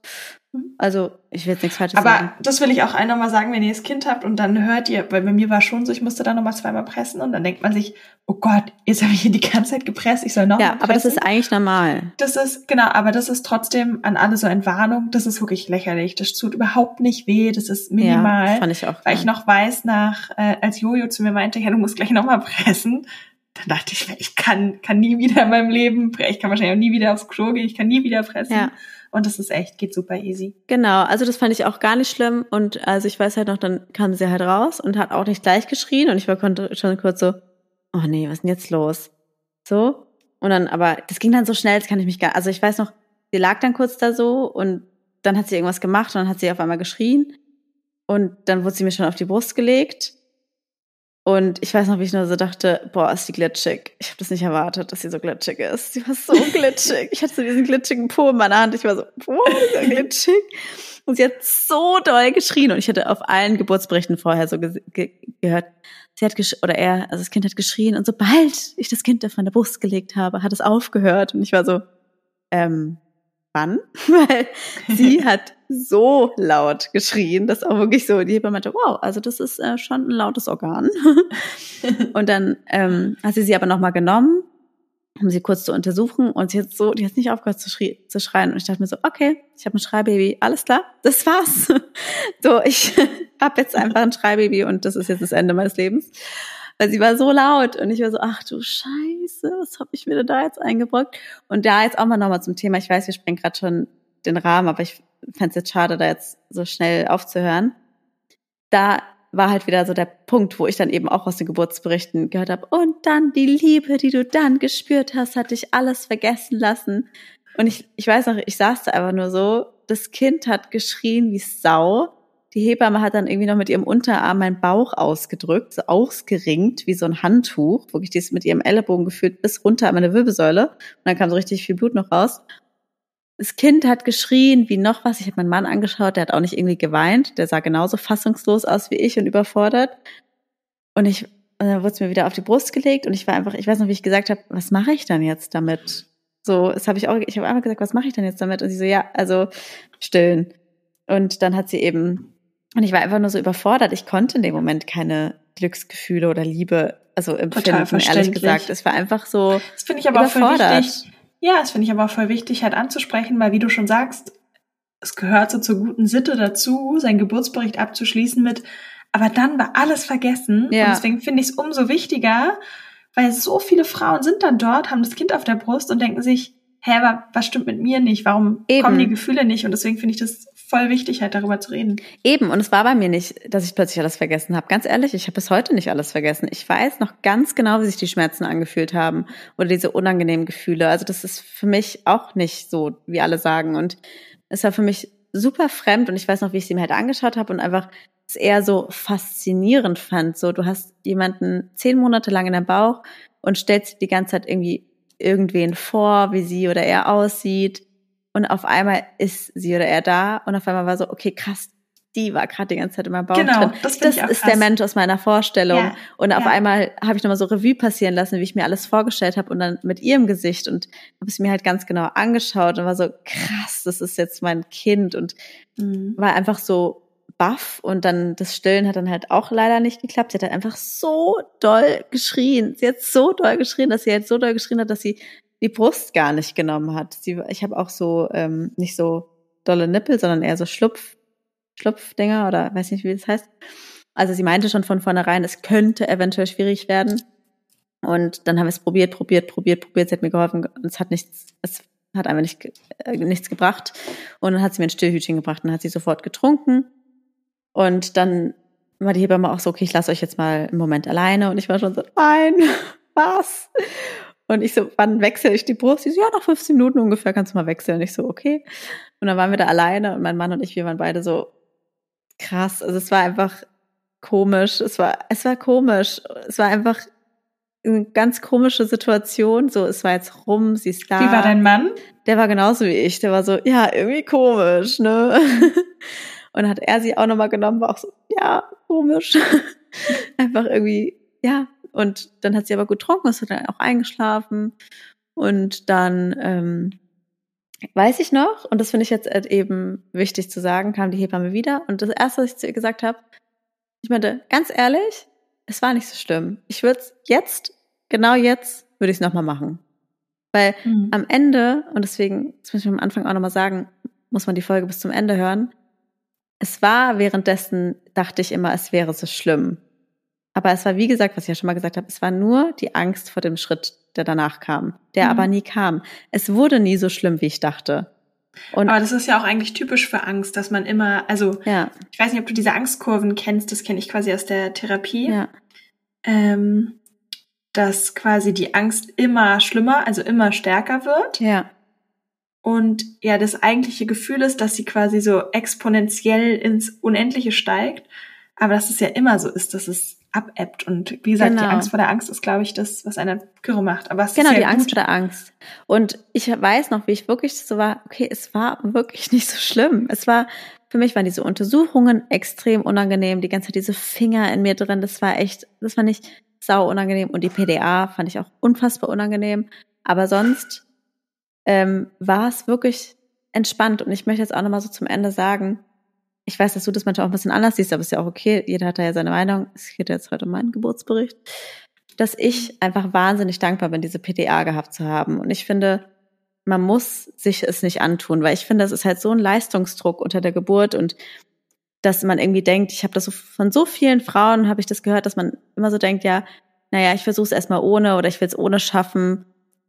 Mhm. Also, ich will jetzt nichts Falsches Aber sagen. Aber das will ich auch einmal mal sagen, wenn ihr das Kind habt und dann hört ihr, weil bei mir war schon so, ich musste da nochmal zweimal pressen und dann denkt man sich, oh Gott, jetzt habe ich hier die ganze Zeit gepresst, ich soll noch Ja, aber das ist eigentlich normal. Das ist, genau, aber das ist trotzdem an alle so Entwarnung, das ist wirklich lächerlich. Das tut überhaupt nicht weh, das ist minimal. Ja, das fand ich auch. Weil ich noch weiß, nach, äh, als Jojo zu mir meinte, ja, du musst gleich nochmal pressen, dann dachte ich, ich kann, kann nie wieder in meinem Leben, ich kann wahrscheinlich auch nie wieder aufs Klo gehen, ich kann nie wieder pressen. Ja. Und das ist echt, geht super easy. Genau, also das fand ich auch gar nicht schlimm. Und also ich weiß halt noch, dann kam sie halt raus und hat auch nicht gleich geschrien. Und ich war schon kurz so, oh nee, was ist denn jetzt los? So. Und dann, aber das ging dann so schnell, das kann ich mich gar, also ich weiß noch, sie lag dann kurz da so und dann hat sie irgendwas gemacht und dann hat sie auf einmal geschrien. Und dann wurde sie mir schon auf die Brust gelegt. Und ich weiß noch, wie ich nur so dachte, boah, ist die glitschig. Ich habe das nicht erwartet, dass sie so glitschig ist. Sie war so [laughs] glitschig. Ich hatte so diesen glitschigen Po in meiner Hand. Ich war so, boah, ist ja glitschig. Und sie hat so doll geschrien. Und ich hatte auf allen Geburtsberichten vorher so ge ge gehört, sie hat gesch oder er, also das Kind hat geschrien. Und sobald ich das Kind auf meine Brust gelegt habe, hat es aufgehört. Und ich war so, ähm, wann, [laughs] weil sie [laughs] hat so laut geschrien, dass auch wirklich so die Hebamme meinte, wow, also das ist äh, schon ein lautes Organ. [laughs] und dann ähm, hat sie sie aber nochmal genommen, um sie kurz zu untersuchen und sie hat so, die hat nicht aufgehört zu, schrie, zu schreien und ich dachte mir so, okay, ich habe ein Schreibaby, alles klar, das war's. [laughs] so, ich [laughs] habe jetzt einfach ein Schreibaby und das ist jetzt das Ende meines Lebens. Weil sie war so laut und ich war so, ach du Scheiße, was habe ich mir denn da jetzt eingebrockt? Und da jetzt auch mal nochmal zum Thema, ich weiß, wir sprengen gerade schon den Rahmen, aber ich fände es jetzt schade, da jetzt so schnell aufzuhören. Da war halt wieder so der Punkt, wo ich dann eben auch aus den Geburtsberichten gehört habe, und dann die Liebe, die du dann gespürt hast, hat dich alles vergessen lassen. Und ich, ich weiß noch, ich saß da einfach nur so, das Kind hat geschrien wie Sau. Die Hebamme hat dann irgendwie noch mit ihrem Unterarm meinen Bauch ausgedrückt, so ausgeringt, wie so ein Handtuch, wirklich das mit ihrem Ellenbogen gefühlt bis runter an meine Wirbelsäule. Und dann kam so richtig viel Blut noch raus. Das Kind hat geschrien wie noch was. Ich habe meinen Mann angeschaut, der hat auch nicht irgendwie geweint. Der sah genauso fassungslos aus wie ich und überfordert. Und ich, und dann wurde es mir wieder auf die Brust gelegt und ich war einfach, ich weiß noch, wie ich gesagt habe, was mache ich dann jetzt damit? So, das habe ich auch, ich habe einfach gesagt, was mache ich denn jetzt damit? Und sie so, ja, also stillen. Und dann hat sie eben, und ich war einfach nur so überfordert. Ich konnte in dem Moment keine Glücksgefühle oder Liebe, also empfinden, ehrlich gesagt. Es war einfach so. Das finde ich aber auch voll wichtig. Ja, das finde ich aber auch voll wichtig, halt anzusprechen, weil wie du schon sagst, es gehört so zur guten Sitte dazu, seinen Geburtsbericht abzuschließen mit, aber dann war alles vergessen. Ja. Und deswegen finde ich es umso wichtiger, weil so viele Frauen sind dann dort, haben das Kind auf der Brust und denken sich, hä, aber was stimmt mit mir nicht? Warum Eben. kommen die Gefühle nicht? Und deswegen finde ich das voll wichtig, halt darüber zu reden. Eben, und es war bei mir nicht, dass ich plötzlich alles vergessen habe. Ganz ehrlich, ich habe bis heute nicht alles vergessen. Ich weiß noch ganz genau, wie sich die Schmerzen angefühlt haben oder diese unangenehmen Gefühle. Also das ist für mich auch nicht so, wie alle sagen. Und es war für mich super fremd und ich weiß noch, wie ich sie mir halt angeschaut habe und einfach es eher so faszinierend fand. So, du hast jemanden zehn Monate lang in deinem Bauch und stellst die ganze Zeit irgendwie irgendwen vor, wie sie oder er aussieht. Und auf einmal ist sie oder er da und auf einmal war so, okay, krass, die war gerade die ganze Zeit in meinem Bauch genau, drin. Das, das ist krass. der Mensch aus meiner Vorstellung. Ja, und auf ja. einmal habe ich nochmal so Revue passieren lassen, wie ich mir alles vorgestellt habe und dann mit ihrem Gesicht und habe es mir halt ganz genau angeschaut und war so, krass, das ist jetzt mein Kind und mhm. war einfach so baff und dann das Stillen hat dann halt auch leider nicht geklappt. Sie hat halt einfach so doll geschrien. Sie hat so doll geschrien, dass sie halt so doll geschrien hat, dass sie die Brust gar nicht genommen hat. Sie, ich habe auch so ähm, nicht so dolle Nippel, sondern eher so Schlupf, Schlupfdinger oder weiß nicht, wie das heißt. Also sie meinte schon von vornherein, es könnte eventuell schwierig werden. Und dann haben wir es probiert, probiert, probiert, probiert. Sie hat mir geholfen. Es hat nichts, es hat einfach nicht, äh, nichts gebracht. Und dann hat sie mir ein Stillhütchen gebracht und hat sie sofort getrunken. Und dann war die Hebamme auch so, okay, ich lasse euch jetzt mal einen Moment alleine. Und ich war schon so, nein, [laughs] was? Und ich so, wann wechsle ich die Brust? Sie so, ja, nach 15 Minuten ungefähr kannst du mal wechseln. Ich so, okay. Und dann waren wir da alleine und mein Mann und ich, wir waren beide so krass. Also es war einfach komisch. Es war, es war komisch. Es war einfach eine ganz komische Situation. So, es war jetzt rum, sie ist da. Wie war dein Mann? Der war genauso wie ich. Der war so, ja, irgendwie komisch, ne? [laughs] Und hat er sie auch nochmal genommen, war auch so, ja, komisch. [laughs] Einfach irgendwie, ja. Und dann hat sie aber getrunken, ist dann auch eingeschlafen. Und dann, ähm, weiß ich noch, und das finde ich jetzt eben wichtig zu sagen, kam die Hebamme wieder. Und das Erste, was ich zu ihr gesagt habe, ich meinte, ganz ehrlich, es war nicht so schlimm. Ich würde es jetzt, genau jetzt, würde ich es nochmal machen. Weil mhm. am Ende, und deswegen, das muss ich am Anfang auch nochmal sagen, muss man die Folge bis zum Ende hören, es war währenddessen, dachte ich immer, es wäre so schlimm. Aber es war, wie gesagt, was ich ja schon mal gesagt habe, es war nur die Angst vor dem Schritt, der danach kam, der mhm. aber nie kam. Es wurde nie so schlimm, wie ich dachte. Und aber das ist ja auch eigentlich typisch für Angst, dass man immer, also ja. ich weiß nicht, ob du diese Angstkurven kennst, das kenne ich quasi aus der Therapie. Ja. Ähm, dass quasi die Angst immer schlimmer, also immer stärker wird. Ja. Und ja, das eigentliche Gefühl ist, dass sie quasi so exponentiell ins Unendliche steigt. Aber dass es ja immer so ist, dass es abebbt. Und wie gesagt, genau. die Angst vor der Angst ist, glaube ich, das, was eine Kürre macht. Aber es genau, ist ja die gut. Angst vor der Angst. Und ich weiß noch, wie ich wirklich so war, okay, es war wirklich [laughs] nicht so schlimm. Es war, für mich waren diese Untersuchungen extrem unangenehm. Die ganze Zeit diese Finger in mir drin, das war echt, das war nicht sau unangenehm. Und die PDA fand ich auch unfassbar unangenehm. Aber sonst ähm, war es wirklich entspannt. Und ich möchte jetzt auch nochmal so zum Ende sagen, ich weiß, dass du das manchmal auch ein bisschen anders siehst, aber ist ja auch okay. Jeder hat da ja seine Meinung. Es geht jetzt heute um meinen Geburtsbericht. Dass ich einfach wahnsinnig dankbar bin, diese PTA gehabt zu haben. Und ich finde, man muss sich es nicht antun, weil ich finde, das ist halt so ein Leistungsdruck unter der Geburt und dass man irgendwie denkt, ich habe das so von so vielen Frauen habe ich das gehört, dass man immer so denkt, ja, naja, ich versuche es erstmal ohne oder ich will es ohne schaffen.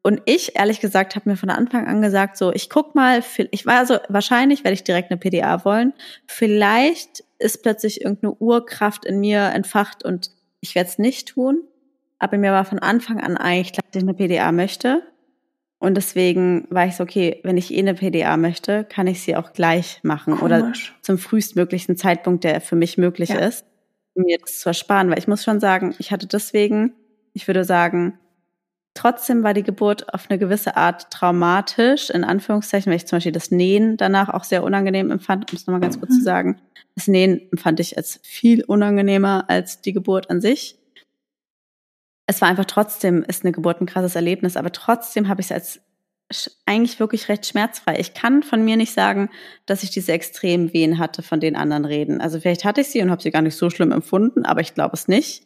Und ich, ehrlich gesagt, habe mir von Anfang an gesagt, so, ich guck mal, ich war so, wahrscheinlich werde ich direkt eine PDA wollen. Vielleicht ist plötzlich irgendeine Urkraft in mir entfacht und ich werde es nicht tun. Aber mir war von Anfang an eigentlich klar, dass ich eine PDA möchte. Und deswegen war ich so, okay, wenn ich eh eine PDA möchte, kann ich sie auch gleich machen Komisch. oder zum frühestmöglichen Zeitpunkt, der für mich möglich ja. ist, um mir das zu ersparen. Weil ich muss schon sagen, ich hatte deswegen, ich würde sagen, Trotzdem war die Geburt auf eine gewisse Art traumatisch, in Anführungszeichen, weil ich zum Beispiel das Nähen danach auch sehr unangenehm empfand, um es nochmal ganz kurz mhm. zu sagen. Das Nähen empfand ich als viel unangenehmer als die Geburt an sich. Es war einfach trotzdem, ist eine Geburt ein krasses Erlebnis, aber trotzdem habe ich es als eigentlich wirklich recht schmerzfrei. Ich kann von mir nicht sagen, dass ich diese extremen Wehen hatte, von den anderen reden. Also vielleicht hatte ich sie und habe sie gar nicht so schlimm empfunden, aber ich glaube es nicht.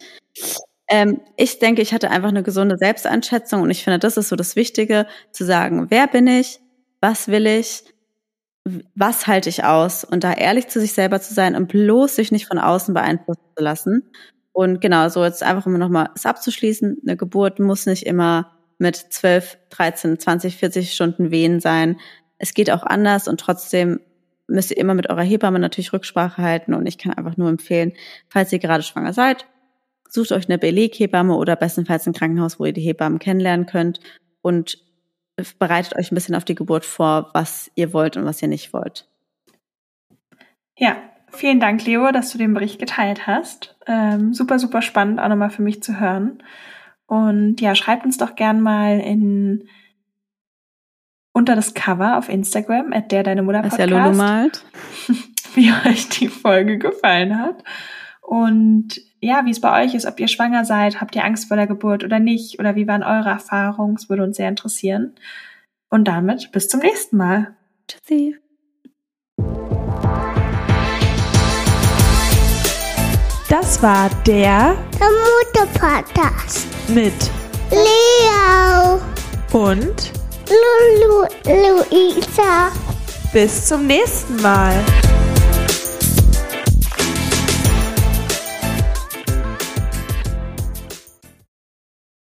Ähm, ich denke, ich hatte einfach eine gesunde Selbsteinschätzung und ich finde, das ist so das Wichtige, zu sagen, wer bin ich, was will ich, was halte ich aus und da ehrlich zu sich selber zu sein und bloß sich nicht von außen beeinflussen zu lassen. Und genau, so jetzt einfach immer nochmal es abzuschließen. Eine Geburt muss nicht immer mit 12, 13, 20, 40 Stunden Wehen sein. Es geht auch anders und trotzdem müsst ihr immer mit eurer Hebamme natürlich Rücksprache halten und ich kann einfach nur empfehlen, falls ihr gerade schwanger seid Sucht euch eine Beleghebamme oder bestenfalls ein Krankenhaus, wo ihr die Hebammen kennenlernen könnt und bereitet euch ein bisschen auf die Geburt vor, was ihr wollt und was ihr nicht wollt. Ja, vielen Dank, Leo, dass du den Bericht geteilt hast. Ähm, super, super spannend, auch nochmal für mich zu hören. Und ja, schreibt uns doch gern mal in unter das Cover auf Instagram, at der deine Mutter Podcast, ja malt. [laughs] wie euch die Folge gefallen hat. Und ja, wie es bei euch ist, ob ihr schwanger seid, habt ihr Angst vor der Geburt oder nicht, oder wie waren eure Erfahrungen? Es würde uns sehr interessieren. Und damit bis zum nächsten Mal. Tschüssi. Das war der, der Mutter-Podcast mit Leo und Lulu Luisa. Bis zum nächsten Mal.